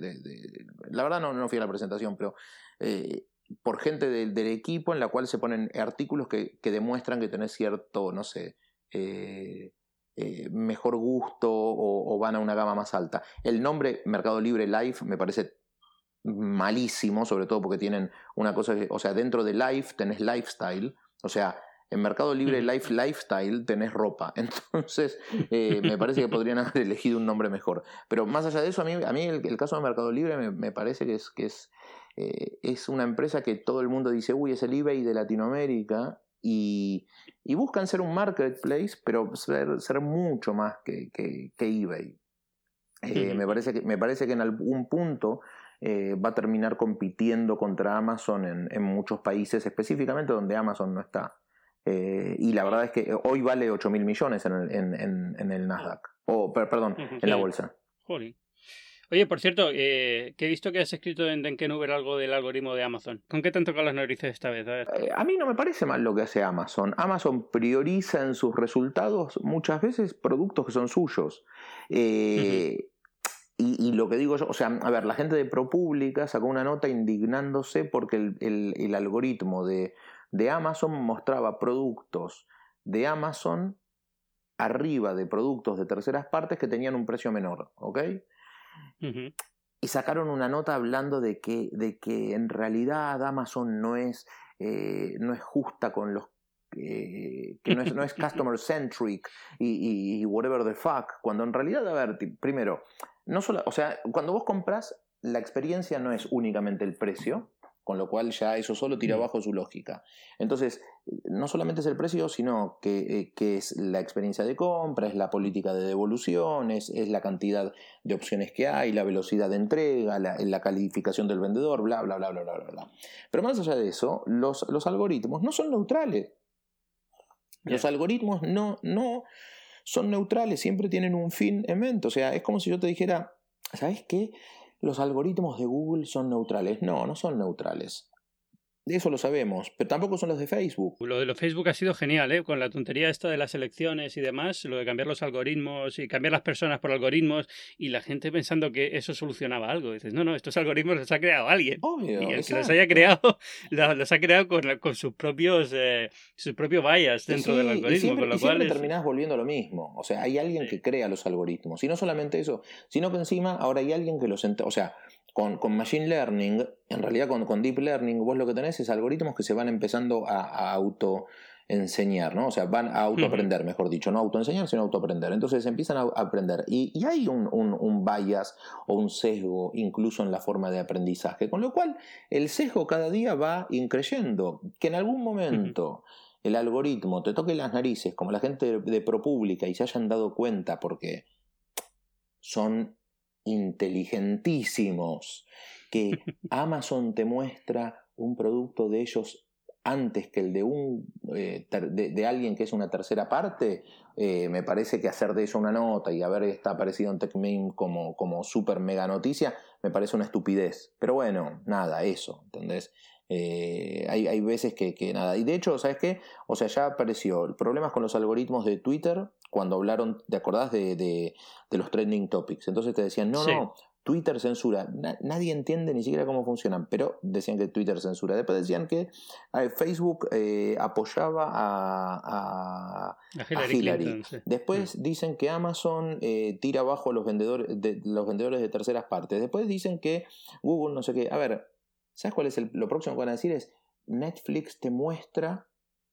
la verdad no, no fui a la presentación, pero eh, por gente del equipo en la cual se ponen artículos que, que demuestran que tenés cierto, no sé, eh, mejor gusto o, o, van a una gama más alta. El nombre Mercado Libre Life me parece malísimo, sobre todo porque tienen una cosa, o sea, dentro de Life tenés lifestyle, o sea, en Mercado Libre Life Lifestyle tenés ropa. Entonces, eh, me parece que podrían haber elegido un nombre mejor. Pero más allá de eso, a mí, a mí el, caso de Mercado Libre me, parece que es, que es, eh, es una empresa que todo el mundo dice, uy, es el eBay de Latinoamérica. Y, y buscan ser un marketplace, pero ser, ser mucho más que, que, eBay. Eh, me, parece que, me parece que en algún punto va a terminar compitiendo contra Amazon en, en, muchos países, específicamente donde Amazon no está. Eh, y la verdad es que hoy vale 8 mil millones en el, en, en, el Nasdaq. O, perdón, en la bolsa. Oye, por cierto, eh, que he visto que has escrito en Denkenuber algo del algoritmo de Amazon. ¿Con qué tanto con las narices esta vez? Eh, a, mí no me parece mal lo que hace Amazon. Amazon prioriza en sus resultados muchas veces productos que son suyos. y, y, lo que digo yo, o sea, a ver, la gente de ProPublica sacó una nota indignándose porque el, el, el algoritmo de de Amazon mostraba productos de Amazon arriba de productos de terceras partes que tenían un precio menor, ¿ok? Y sacaron una nota hablando de que, de que en realidad Amazon no es, eh, no es justa con los que no, es, no es customer centric y, y, whatever the fuck, cuando en realidad, a ver, primero, no solo, o sea, cuando vos compras, la experiencia no es únicamente el precio, con lo cual ya eso solo tira abajo su lógica. Entonces, no solamente es el precio, sino que, eh, es la experiencia de compra, es la política de devoluciones, es la cantidad de opciones que hay, la velocidad de entrega, la, calificación del vendedor, bla, bla, bla, bla, bla, bla. Pero más allá de eso, los, los algoritmos no son neutrales. Los algoritmos no, no son neutrales, siempre tienen un fin en mente. O sea, es como si yo te dijera, ¿sabes qué? Los algoritmos de Google son neutrales. No, no son neutrales. Eso lo sabemos, pero tampoco son los de Facebook. Lo de los Facebook ha sido genial, ¿eh? Con la tontería esta de las elecciones y demás, lo de cambiar los algoritmos y cambiar las personas por algoritmos y la gente pensando que eso solucionaba algo. dices, no, no, estos algoritmos los ha creado alguien. Obvio, y el que los haya creado, los ha creado con, sus propios eh, sus propios bias dentro del algoritmo. siempre, con lo y cual terminás volviendo lo mismo. O sea, hay alguien que crea los algoritmos. Y no solamente eso, sino que encima ahora hay alguien que los... O sea, con, Machine Learning, en realidad con, Deep Learning, vos lo que tenés es algoritmos que se van empezando a, auto enseñar, ¿no? O sea, van a autoaprender, mejor dicho, no autoenseñar, sino autoaprender. Entonces empiezan a aprender. Y, hay un, un, bias o un sesgo incluso en la forma de aprendizaje, con lo cual el sesgo cada día va increyendo. Que en algún momento el algoritmo te toque las narices, como la gente de, de ProPublica, y se hayan dado cuenta porque son inteligentísimos, que Amazon te muestra un producto de ellos antes que el de un eh, de, alguien que es una tercera parte, eh, me parece que hacer de eso una nota y haber está aparecido en TechMeme como, como super mega noticia, me parece una estupidez. Pero bueno, nada, eso, ¿entendés? Eh, hay, hay, veces que, que, nada. Y de hecho, ¿sabes qué? O sea, ya apareció problemas con los algoritmos de Twitter cuando hablaron, ¿te acordás de, de, los trending topics? Entonces te decían, no, no, Twitter censura. nadie entiende ni siquiera cómo funcionan, pero decían que Twitter censura. Después decían que Facebook eh, apoyaba a, a, Hillary. Después mm. dicen que Amazon eh, tira abajo a los vendedores, de, los vendedores de terceras partes. Después dicen que Google no sé qué. A ver, ¿sabes cuál es lo próximo que van a decir? Es Netflix te muestra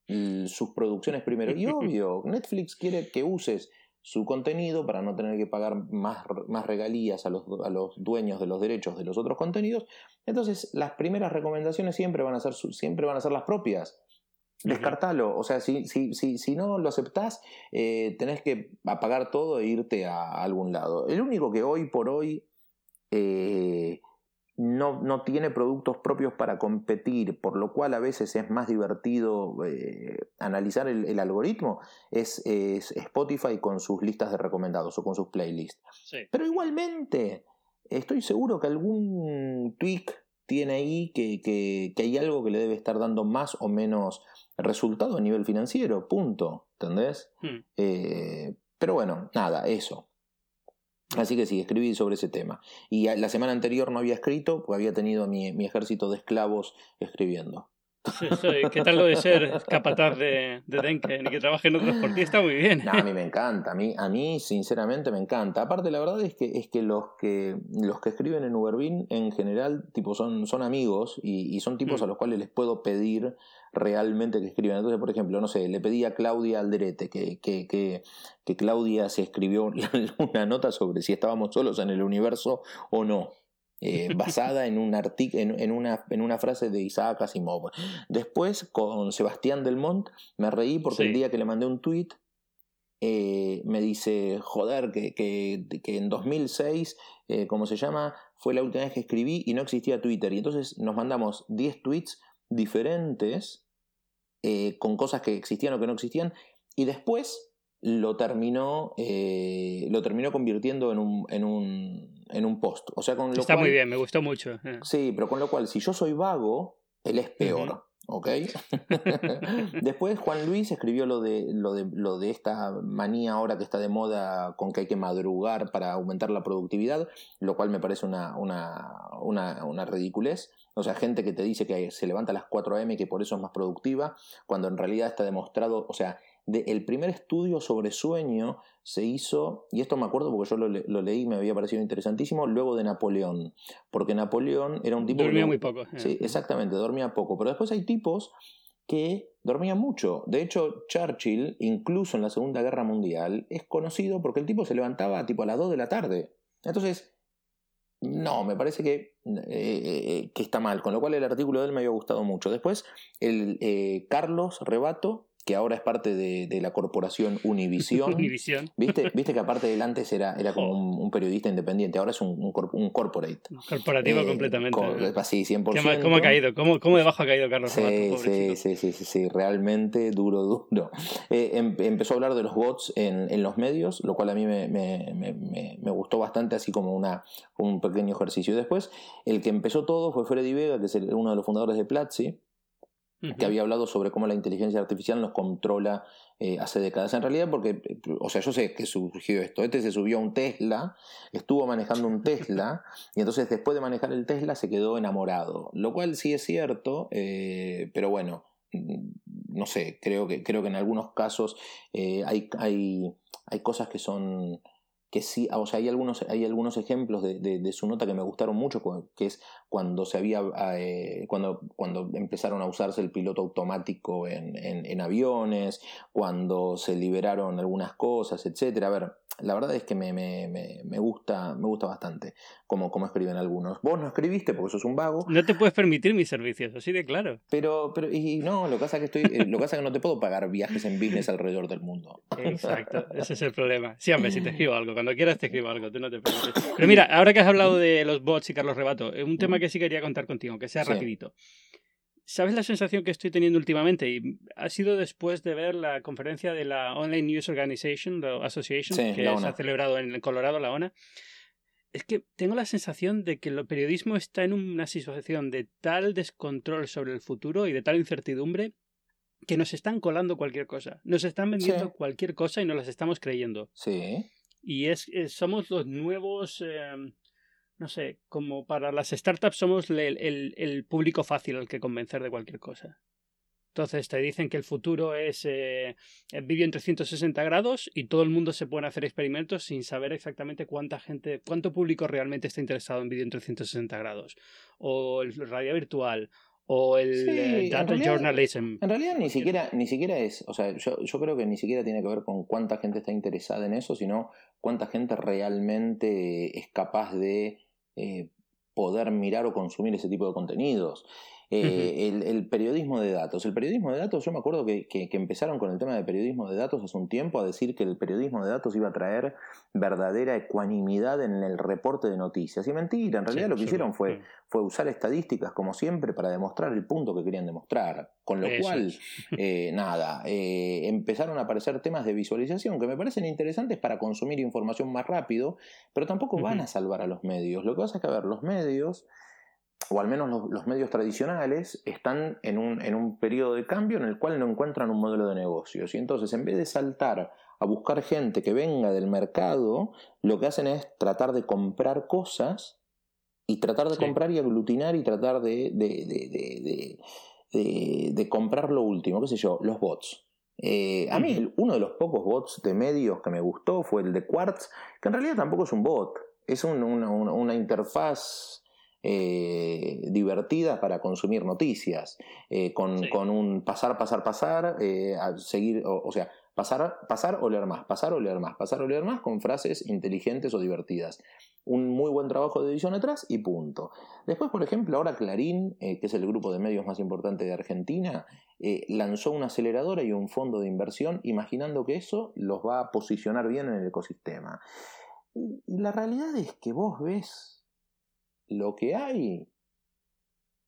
sus producciones primero. Y obvio, Netflix quiere que uses su contenido para no tener que pagar más, más regalías a los, a los, dueños de los derechos de los otros contenidos. Entonces, las primeras recomendaciones siempre van a ser, siempre van a ser las propias. Descartalo, o sea, si, si, si, si no lo aceptás, eh, tenés que apagar todo e irte a algún lado. El único que hoy por hoy eh, no, no, tiene productos propios para competir, por lo cual a veces es más divertido eh, analizar el, algoritmo, es, Spotify con sus listas de recomendados o con sus playlists. Pero igualmente, estoy seguro que algún tweak tiene ahí que, que, hay algo que le debe estar dando más o menos resultado a nivel financiero, punto, ¿entendés? Hmm. Eh, pero bueno, nada, eso. Así que sí, escribí sobre ese tema. Y la semana anterior no había escrito, porque había tenido mi, mi ejército de esclavos escribiendo. Sí, ¿Qué tal lo de ser capataz de, de Denken y que trabaje en otros por ti? Está muy bien. a mí me encanta, a mí, a mí sinceramente me encanta. Aparte, la verdad es que, es que, los, que los que escriben en Uberbin en general tipo, son, son amigos y, son tipos mm. a los cuales les puedo pedir realmente que escriban. Entonces, por ejemplo, no sé, le pedí a Claudia Alderete que, que, que, que Claudia se escribió una nota sobre si estábamos solos en el universo o no. Eh, basada en, un en, en, una, en una frase de Isaac Asimov. Después, con Sebastián Delmont, me reí porque el día que le mandé un tweet eh, me dice, joder, que, que, que en 2006, eh, ¿cómo se llama? Fue la última vez que escribí y no existía Twitter. Y entonces nos mandamos 10 tweets diferentes eh, con cosas que existían o que no existían. Y después lo terminó, eh, lo terminó convirtiendo en un, en un, en un post. O sea, con lo Está muy bien, me gustó mucho. Eh. Sí, pero con lo cual, si yo soy vago, él es peor. ¿Ok? Después Juan Luis escribió lo de, lo, de, lo de esta manía ahora que está de moda con que hay que madrugar para aumentar la productividad, lo cual me parece una, una, una, una ridiculez. O sea, gente que te dice que se levanta a las 4 a.m. y que por eso es más productiva, cuando en realidad está demostrado, o sea, el primer estudio sobre sueño se hizo, y esto me acuerdo porque yo lo, lo leí y me había parecido interesantísimo, luego de Napoleón, porque Napoleón era un tipo... Dormía muy poco. Sí, exactamente, dormía poco, pero después hay tipos que dormía mucho. De hecho, Churchill, incluso en la Segunda Guerra Mundial, es conocido porque el tipo se levantaba tipo a las 2 de la tarde. Entonces, no, me parece que, eh, eh, que está mal, con lo cual el artículo de él me había gustado mucho. Después, el eh, Carlos Rebato que ahora es parte de, la corporación Univision. ¿Viste, ¿Viste que aparte de antes era, era como un, periodista independiente, ahora es un, un, corporate. Corporativo eh, completamente. sí, 100%. ¿Cómo, ha caído? ¿Cómo, ¿Cómo, debajo ha caído Carlos sí, sí, sí, sí, sí, realmente duro, duro. Eh, em, empezó a hablar de los bots en, en, los medios, lo cual a mí me, me, me, me gustó bastante, así como una, un pequeño ejercicio. Después, el que empezó todo fue Freddy Vega, que es uno de los fundadores de Platzi que había hablado sobre cómo la inteligencia artificial nos controla eh, hace décadas. En realidad, porque, o sea, yo sé que surgió esto. Este se subió a un Tesla, estuvo manejando un Tesla, y entonces después de manejar el Tesla se quedó enamorado. Lo cual sí es cierto, eh, pero bueno, mm, no sé, creo que, creo que en algunos casos eh, hay, hay, hay cosas que son que sí, o sea, hay algunos, hay algunos ejemplos de, de, su nota que me gustaron mucho, que es cuando se había, eh, cuando, cuando empezaron a usarse el piloto automático en, en, en, aviones, cuando se liberaron algunas cosas, etcétera. A ver, la verdad es que me, me, me, gusta, me gusta bastante como, como escriben algunos. Vos no escribiste porque sos un vago. No te puedes permitir mis servicios, así de claro. Pero, pero, y no, lo que pasa es que estoy, eh, lo que pasa es que no te puedo pagar viajes en business alrededor del mundo. Exacto, ese es el problema. Sí, hombre, si te escribo algo, cuando quieras te escribo algo, tú no te preocupes. Pero mira, ahora que has hablado de los bots y Carlos Rebato, es un tema que sí quería contar contigo, que sea rapidito. ¿Sabes la sensación que estoy teniendo últimamente? Y ha sido después de ver la conferencia de la Online News Organization, Association, que se ha celebrado en Colorado, la ONA. Es que tengo la sensación de que el periodismo está en una situación de tal descontrol sobre el futuro y de tal incertidumbre que nos están colando cualquier cosa. Nos están vendiendo cualquier cosa y nos las estamos creyendo. Sí. Y es, somos los nuevos. Em, no sé, como para las startups somos el, público fácil al que convencer de cualquier cosa. Entonces te dicen que el futuro es eh, el vídeo en 360 grados y todo el mundo se a hacer experimentos sin saber exactamente cuánta gente, cuánto público realmente está interesado en vídeo en 360 grados. O el radio virtual, o el eh, data journalism. En realidad ni siquiera, ni siquiera es, o sea, yo, yo, creo que ni siquiera tiene que ver con cuánta gente está interesada en eso, sino cuánta gente realmente es capaz de eh, poder mirar o consumir ese tipo de contenidos. Eh, el, periodismo de datos. El periodismo de datos, yo me acuerdo que, empezaron con el tema de periodismo de datos hace un tiempo a decir que el periodismo de datos iba a traer verdadera ecuanimidad en el reporte de noticias. Y mentira, en realidad lo que hicieron fue, fue usar estadísticas como siempre para demostrar el punto que querían demostrar. Con lo cual, eh, nada, eh, empezaron a aparecer temas de visualización que me parecen interesantes para consumir información más rápido, pero tampoco van a salvar a los medios. Lo que pasa es que, a ver, los medios o al menos los, medios tradicionales, están en un, en un periodo de cambio en el cual no encuentran un modelo de negocios. Y entonces, en vez de saltar a buscar gente que venga del mercado, lo que hacen es tratar de comprar cosas y tratar de comprar y aglutinar y tratar de, de, de, de, comprar lo último, qué sé yo, los bots. Eh, a mí uno de los pocos bots de medios que me gustó fue el de Quartz, que en realidad tampoco es un bot, es una, una interfaz eh, divertidas para consumir noticias, eh, con, con, un pasar, pasar, pasar, eh, a seguir, o, sea, pasar, pasar o leer más, pasar o leer más, pasar o leer más con frases inteligentes o divertidas. Un muy buen trabajo de edición detrás y punto. Después, por ejemplo, ahora Clarín, que es el grupo de medios más importante de Argentina, lanzó una aceleradora y un fondo de inversión imaginando que eso los va a posicionar bien en el ecosistema. Y la realidad es que vos ves lo que hay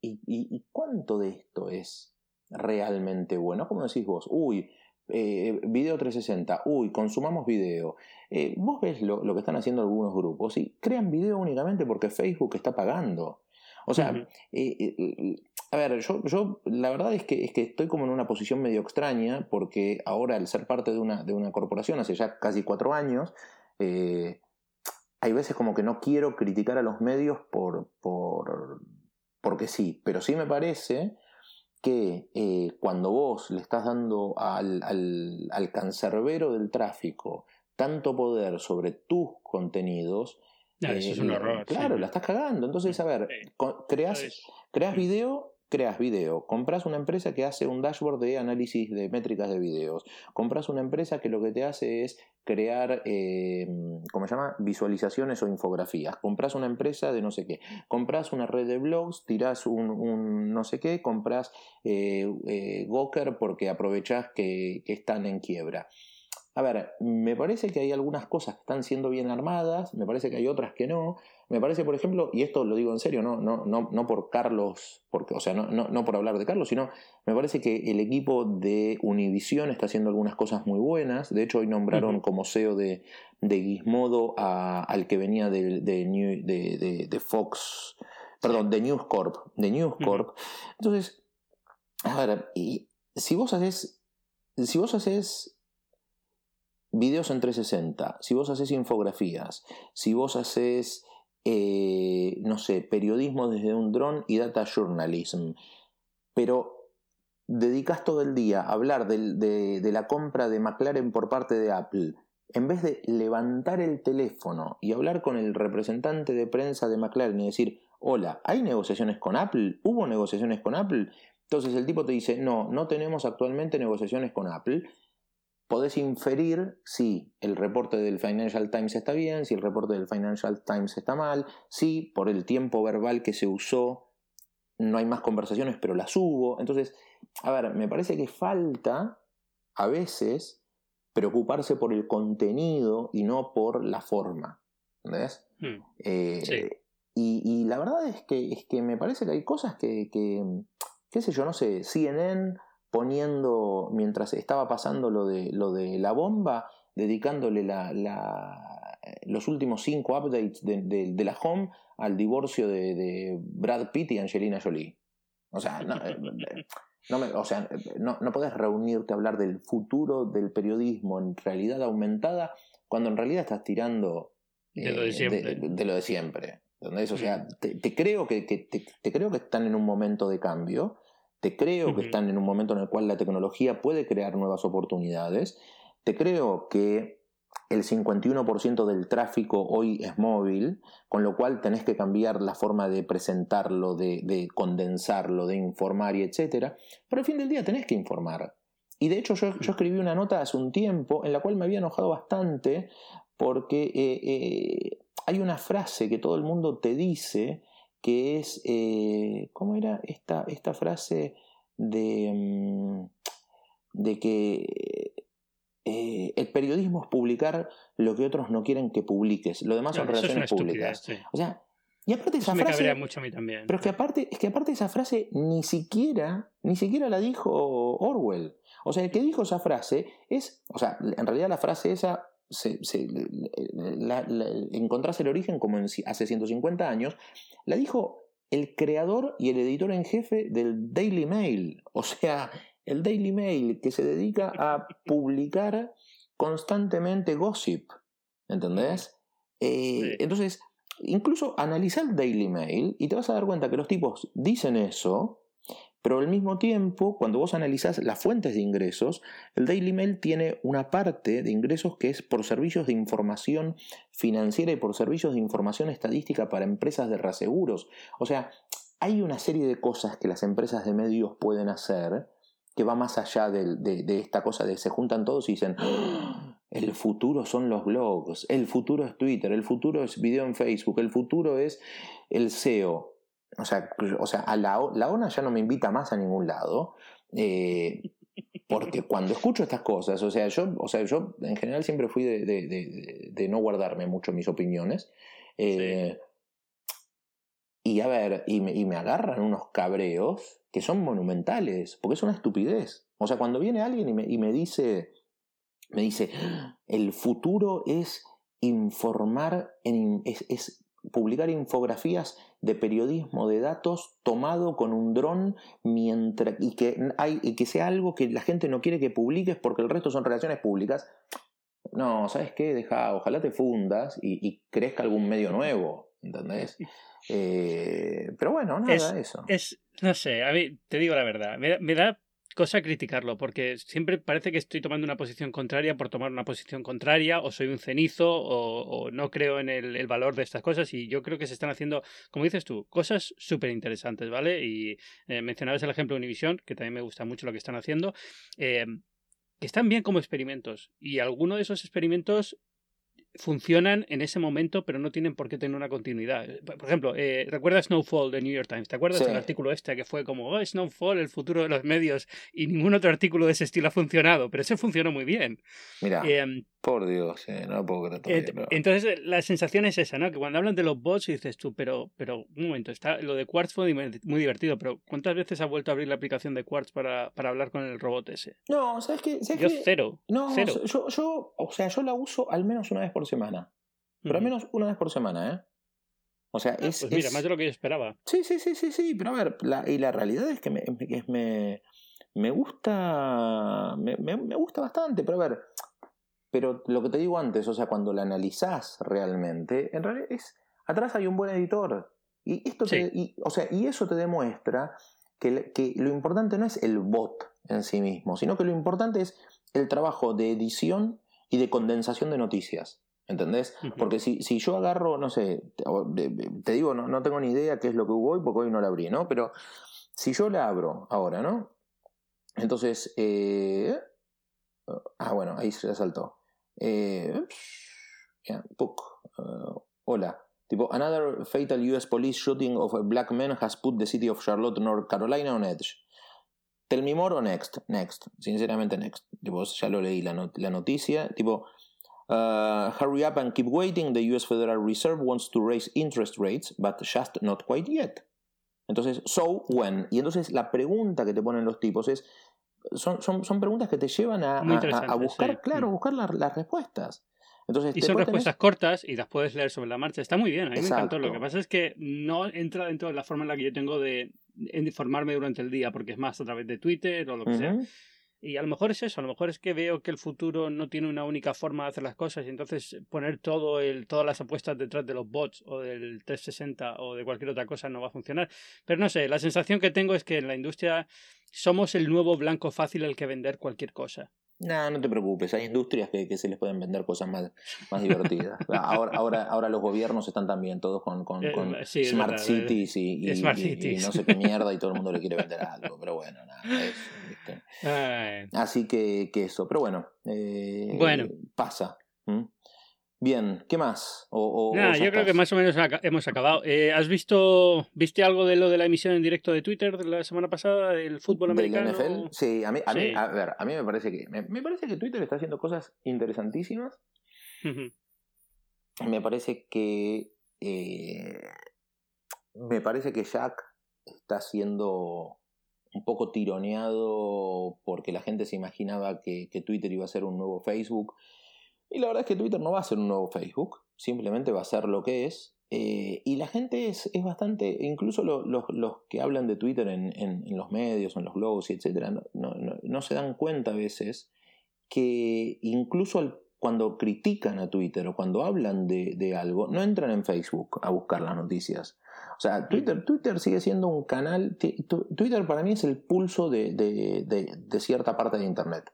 y, y, cuánto de esto es realmente bueno. ¿Cómo decís vos? Uy, eh, video 360, uy, consumamos video. Eh, vos ves lo, lo, que están haciendo algunos grupos y crean video únicamente porque Facebook está pagando. O sea, eh, a ver, yo, yo la verdad es que, es que estoy como en una posición medio extraña porque ahora al ser parte de una, de una corporación hace ya casi cuatro años, hay veces como que no quiero criticar a los medios por, por porque sí, pero sí me parece que eh, cuando vos le estás dando al, al, al, cancerbero del tráfico tanto poder sobre tus contenidos, eso es un eh, error. Claro, la estás cagando. Entonces, a ver, creas, creas video creas video, compras una empresa que hace un dashboard de análisis de métricas de videos, compras una empresa que lo que te hace es crear, eh, ¿cómo se llama? Visualizaciones o infografías, compras una empresa de no sé qué, compras una red de blogs, tirás un, no sé qué, compras eh, eh, Goker porque aprovechás que están en quiebra. A ver, me parece que hay algunas cosas que están siendo bien armadas, me parece que hay otras que no. Me parece, por ejemplo, y esto lo digo en serio, no, no, no, no por Carlos, porque, o sea, no, no, por hablar de Carlos, sino me parece que el equipo de Univision está haciendo algunas cosas muy buenas. De hecho, hoy nombraron como CEO de, de Gizmodo al que venía de, de, de, Fox, perdón, de News Corp. De News Corp. Entonces, a ver, y si vos haces, si vos haces videos en 360, si vos haces infografías, si vos haces, eh, no sé, periodismo desde un dron y data journalism, pero dedicas todo el día a hablar de, de la compra de McLaren por parte de Apple, en vez de levantar el teléfono y hablar con el representante de prensa de McLaren y decir, hola, ¿hay negociaciones con Apple? ¿Hubo negociaciones con Apple? Entonces el tipo te dice, no, no tenemos actualmente negociaciones con Apple podés inferir si el reporte del Financial Times está bien, si el reporte del Financial Times está mal, si por el tiempo verbal que se usó no hay más conversaciones, pero las hubo. Entonces, a ver, me parece que falta a veces preocuparse por el contenido y no por la forma. ¿Entendés? Hmm. Eh, y, la verdad es que, es que me parece que hay cosas que, que, qué sé yo, no sé, CNN poniendo, mientras estaba pasando lo de, lo de la bomba, dedicándole la, la, los últimos cinco updates de, de, la home al divorcio de, de, Brad Pitt y Angelina Jolie. O sea, no, eh, no, o sea, no, no podés reunirte a hablar del futuro del periodismo en realidad aumentada cuando en realidad estás tirando de lo de eh, siempre. De, lo de siempre. O sea, te, creo que, que te, creo que están en un momento de cambio, te creo que están en un momento en el cual la tecnología puede crear nuevas oportunidades. Te creo que el 51% del tráfico hoy es móvil, con lo cual tenés que cambiar la forma de presentarlo, de, condensarlo, de informar y etcétera. Pero al fin del día tenés que informar. Y de hecho yo, escribí una nota hace un tiempo en la cual me había enojado bastante porque eh, eh, hay una frase que todo el mundo te dice que es, eh, ¿cómo era esta, esta frase de, mm, de que eh, el periodismo es publicar lo que otros no quieren que publiques, lo demás son relaciones públicas. O sea, y aparte esa frase. mucho a mí también. Pero es que aparte, es que aparte esa frase ni siquiera, ni siquiera la dijo Orwell. O sea, el que dijo esa frase es, o sea, en realidad la frase esa se, encontrás el origen como hace 150 años, la dijo el creador y el editor en jefe del Daily Mail. O sea, el Daily Mail que se dedica a publicar constantemente gossip. ¿Entendés? Eh, entonces, incluso analiza el Daily Mail y te vas a dar cuenta que los tipos dicen eso pero al mismo tiempo, cuando vos analizás las fuentes de ingresos, el Daily Mail tiene una parte de ingresos que es por servicios de información financiera y por servicios de información estadística para empresas de reaseguros. O sea, hay una serie de cosas que las empresas de medios pueden hacer que va más allá de, esta cosa de se juntan todos y dicen, ¡Ah! el futuro son los blogs, el futuro es Twitter, el futuro es video en Facebook, el futuro es el SEO. O sea, o sea a la, la ONA ya no me invita más a ningún lado. Eh, porque cuando escucho estas cosas, o sea, yo, o sea, yo en general siempre fui de, de, no guardarme mucho mis opiniones. Eh, y a ver, y me, y me, agarran unos cabreos que son monumentales, porque es una estupidez. O sea, cuando viene alguien y me, y me dice, me dice, el futuro es informar, en, es, es publicar infografías de periodismo de datos tomado con un dron mientras y que hay y que sea algo que la gente no quiere que publiques porque el resto son relaciones públicas. No, ¿sabes qué? Deja, ojalá te fundas y, crezca algún medio nuevo, ¿entendés? Eh, pero bueno, nada, es, eso. Es, no sé, a mí te digo la verdad, me, da cosa criticarlo, porque siempre parece que estoy tomando una posición contraria por tomar una posición contraria, o soy un cenizo, o, no creo en el, valor de estas cosas, y yo creo que se están haciendo, como dices tú, cosas súper interesantes, ¿vale? Y eh, mencionabas el ejemplo de Univision, que también me gusta mucho lo que están haciendo, eh, que están bien como experimentos, y alguno de esos experimentos funcionan en ese momento, pero no tienen por qué tener una continuidad. Por ejemplo, eh, ¿recuerdas Snowfall de New York Times? ¿Te acuerdas del artículo este que fue como, oh, Snowfall, el futuro de los medios? Y ningún otro artículo de ese estilo ha funcionado, pero ese funcionó muy bien. Mira, em, por Dios, eh, no puedo creer Entonces, eh, la sensación es esa, ¿no? Que cuando hablan de los bots dices tú, pero, pero un momento, está, lo de Quartz fue muy divertido, pero ¿cuántas veces has vuelto a abrir la aplicación de Quartz para, para hablar con el robot ese? No, ¿sabes qué? yo cero. No, cero. Yo, yo, o sea, yo la uso al menos una vez por semana. Pero al menos una vez por semana, ¿eh? O sea, ah, es. Pues mira, más de lo que yo esperaba. Sí, sí, sí, sí, sí. Pero a ver, la, y la realidad es que me, me, me gusta. Me, me, gusta bastante. Pero a ver. Pero lo que te digo antes, o sea, cuando la analizás realmente, en realidad es. Atrás hay un buen editor. Y esto y, o sea, y eso te demuestra que, que lo importante no es el bot en sí mismo, sino que lo importante es el trabajo de edición y de condensación de noticias. ¿Entendés? Porque si, si yo agarro, no sé, te, digo, no, no, tengo ni idea qué es lo que hubo hoy porque hoy no la abrí, ¿no? Pero si yo la abro ahora, ¿no? Entonces, eh, ah, bueno, ahí se saltó. Eh, uh, hola. Tipo, another fatal US police shooting of a black man has put the city of Charlotte, North Carolina on edge. Tell me more o next? Next. Sinceramente, next. Tipo, ya lo leí la, la noticia. Tipo, Uh, hurry up and keep waiting. The US Federal Reserve wants to raise interest rates, but just not quite yet. Entonces, so when. Y entonces la pregunta que te ponen los tipos es. Son, son, son preguntas que te llevan a, a, buscar, claro, mm. buscar las respuestas. Entonces, y son respuestas cortas y las puedes leer sobre la marcha. Está muy bien, a mí me encantó. Lo que pasa es que no entra dentro de la forma en la que yo tengo de informarme durante el día, porque es más a través de Twitter o lo que sea. Y a lo mejor es eso, a lo mejor es que veo que el futuro no tiene una única forma de hacer las cosas y entonces poner todo el, todas las apuestas detrás de los bots o del 360 o de cualquier otra cosa no va a funcionar. Pero no sé, la sensación que tengo es que en la industria somos el nuevo blanco fácil al que vender cualquier cosa. No, no te preocupes, hay industrias que, se les pueden vender cosas más, más divertidas. ahora, ahora, ahora los gobiernos están también todos con, con, eh, Smart Cities y, y, no sé qué mierda y todo el mundo le quiere vender algo, pero bueno, nada, Así que, que, eso, pero bueno, eh, bueno. pasa. Bien, ¿qué más? O, yo creo que más o menos hemos acabado. Eh, ¿Has visto, viste algo de lo de la emisión en directo de Twitter de la semana pasada del fútbol americano? NFL? Sí, a mí, a, Mí, a ver, a mí me parece que me, parece que Twitter está haciendo cosas interesantísimas. me parece que eh, me parece que Jack está siendo un poco tironeado porque la gente se imaginaba que, que Twitter iba a ser un nuevo Facebook y la verdad es que Twitter no va a ser un nuevo Facebook, simplemente va a ser lo que es. Eh, y la gente es, es bastante, incluso los que hablan de Twitter en, en, los medios, en los blogs, etc., no, no, no, se dan cuenta a veces que incluso cuando critican a Twitter o cuando hablan de, de, algo, no entran en Facebook a buscar las noticias. O sea, Twitter, Twitter sigue siendo un canal, Twitter para mí es el pulso de, de, de cierta parte de Internet.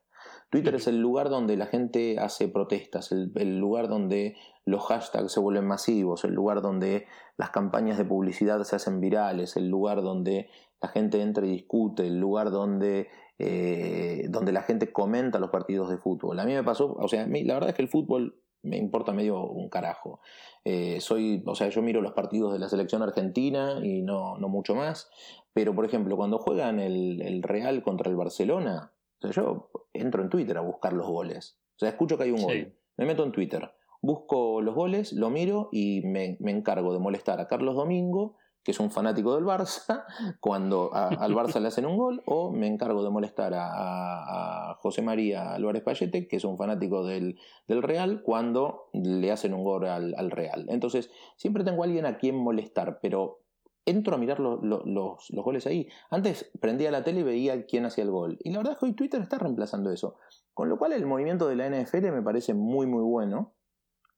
Twitter es el lugar donde la gente hace protestas, el, lugar donde los hashtags se vuelven masivos, el lugar donde las campañas de publicidad se hacen virales, el lugar donde la gente entra y discute, el lugar donde, eh, donde la gente comenta los partidos de fútbol. A mí me pasó, o sea, la verdad es que el fútbol me importa medio un carajo. Eh, soy, o sea, yo miro los partidos de la selección argentina y no, no mucho más. Pero, por ejemplo, cuando juegan el, el Real contra el Barcelona, yo entro en Twitter a buscar los goles. O sea, escucho que hay un gol. Me meto en Twitter, busco los goles, lo miro y me, encargo de molestar a Carlos Domingo, que es un fanático del Barça, cuando al Barça le hacen un gol, o me encargo de molestar a, José María Álvarez Payete, que es un fanático del, Real, cuando le hacen un gol al, al Real. Entonces, siempre tengo a alguien a quien molestar, pero entro a mirar los, los, goles ahí. Antes prendía la tele y veía quién hacía el gol. Y la verdad es que hoy Twitter está reemplazando eso. Con lo cual el movimiento de la NFL me parece muy muy bueno.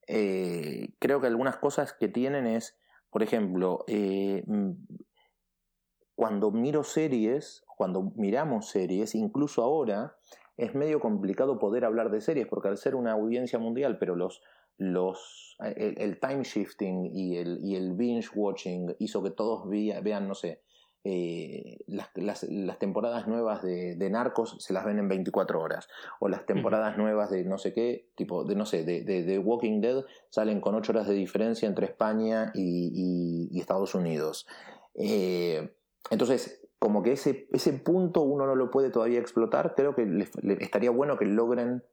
Eh, creo que algunas cosas que tienen es, por ejemplo, eh, mm, cuando miro series, cuando miramos series, incluso ahora, es medio complicado poder hablar de series, porque al ser una audiencia mundial, pero los, los, el, time shifting y el, y el binge watching hizo que todos vean, no sé, eh, las, las, temporadas nuevas de, de, Narcos se las ven en 24 horas. O las temporadas nuevas de no sé qué, tipo, de no sé, de, de, Walking Dead salen con 8 horas de diferencia entre España y, y, Estados Unidos. Eh, entonces, como que ese, ese punto uno no lo puede todavía explotar, creo que estaría bueno que logren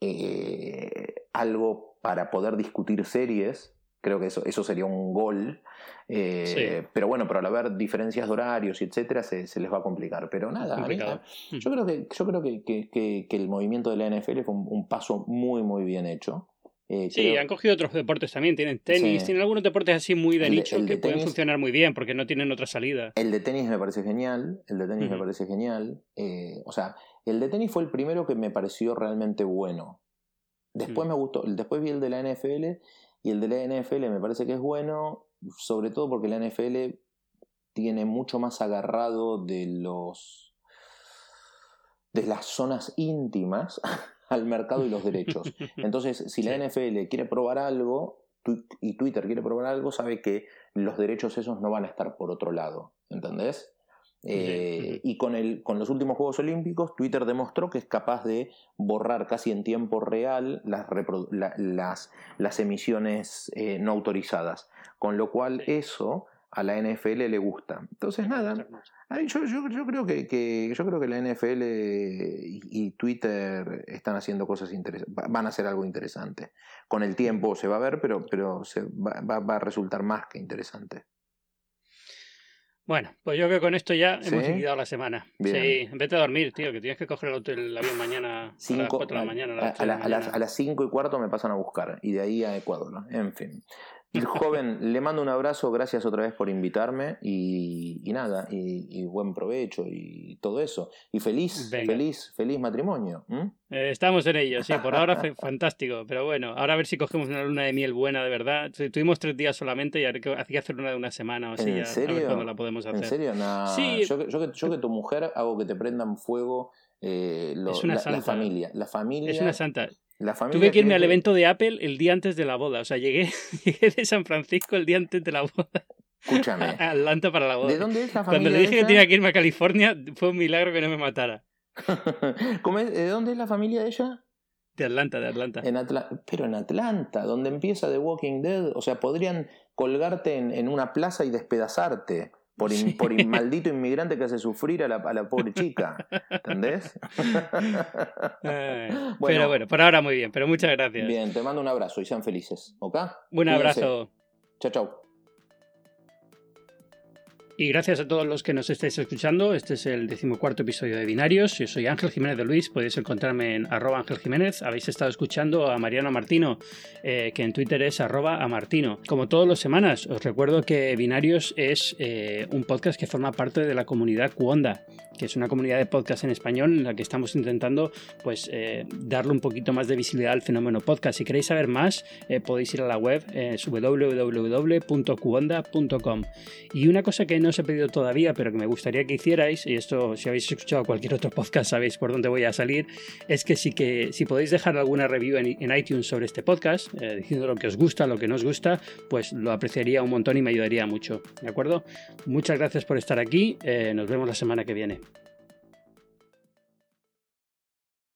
eh, algo para poder discutir series Creo que eso, eso sería un gol. Eh, pero bueno, pero al haber diferencias de horarios y etcétera, se, les va a complicar. Pero nada, mm. yo creo, que, yo creo que, que, que, el movimiento de la NFL fue un, paso muy, muy bien hecho. Eh, sí, han cogido otros deportes también. Tienen tenis, tienen algunos deportes así muy de nicho que pueden funcionar muy bien porque no tienen otra salida. El de tenis me parece genial. El de tenis me parece genial. Eh, o sea, el de tenis fue el primero que me pareció realmente bueno. Después mm. me gustó, después vi el de la NFL y el de la NFL me parece que es bueno, sobre todo porque la NFL tiene mucho más agarrado de los de las zonas íntimas al mercado y los derechos. Entonces, si la NFL quiere probar algo y Twitter quiere probar algo, sabe que los derechos esos no van a estar por otro lado, ¿entendés? Eh, y con, el, con los últimos Juegos Olímpicos, Twitter demostró que es capaz de borrar casi en tiempo real las, las, las emisiones eh, no autorizadas. Con lo cual eso a la NFL le gusta. Entonces, nada, yo, yo, yo, creo que, yo creo que la NFL y, Twitter están haciendo cosas interesantes, van a hacer algo interesante. Con el tiempo se va a ver, pero, pero se va, va a resultar más que interesante. Bueno, pues yo creo que con esto ya hemos liquidado la semana. Sí, vete a dormir, tío, que tienes que coger el, avión mañana a las 4 de la mañana. A, las, a las 5 y cuarto me pasan a buscar y de ahí a Ecuador. En fin. El joven, le mando un abrazo, gracias otra vez por invitarme y, nada, y, buen provecho y todo eso. Y feliz, feliz, feliz matrimonio. Eh, estamos en ello, sí, por ahora fue fantástico, pero bueno, ahora a ver si cogemos una luna de miel buena de verdad. Tuvimos tres días solamente y hacía que hacer una de una semana o así. ¿En serio? la podemos hacer. ¿En serio? Sí. Yo, yo, que, tu mujer hago que te prendan fuego eh, es una la, familia. La familia. Es una santa. Tuve que irme al evento de Apple el día antes de la boda. O sea, llegué, llegué de San Francisco el día antes de la boda. Escúchame. A Atlanta para la boda. ¿De dónde es la familia? Cuando le dije que tenía que irme a California, fue un milagro que no me matara. ¿De dónde es la familia de ella? De Atlanta, de Atlanta. En Pero en Atlanta, donde empieza The Walking Dead. O sea, podrían colgarte en, en una plaza y despedazarte por, por maldito inmigrante que hace sufrir a la, a la pobre chica. ¿Entendés? pero bueno, por ahora muy bien, pero muchas gracias. Bien, te mando un abrazo y sean felices, ¿ok? Un abrazo. Chao, chao. Y gracias a todos los que nos estáis escuchando. Este es el decimocuarto episodio de Binarios. Yo soy Ángel Jiménez de Luis. Podéis encontrarme en arroba Ángel Jiménez. Habéis estado escuchando a Mariano Martino, eh, que en Twitter es arroba a Martino. Como todas las semanas, os recuerdo que Binarios es eh, un podcast que forma parte de la comunidad Cuonda que es una comunidad de podcast en español en la que estamos intentando pues eh, darle un poquito más de visibilidad al fenómeno podcast. Si queréis saber más, podéis ir a la web www.cuonda.com. Y una cosa que no os he pedido todavía, pero que me gustaría que hicierais, y esto si habéis escuchado cualquier otro podcast sabéis por dónde voy a salir, es que si, que, si podéis dejar alguna review en, iTunes sobre este podcast, eh, diciendo lo que os gusta, lo que no os gusta, pues lo apreciaría un montón y me ayudaría mucho. ¿De acuerdo? Muchas gracias por estar aquí, eh, nos vemos la semana que viene.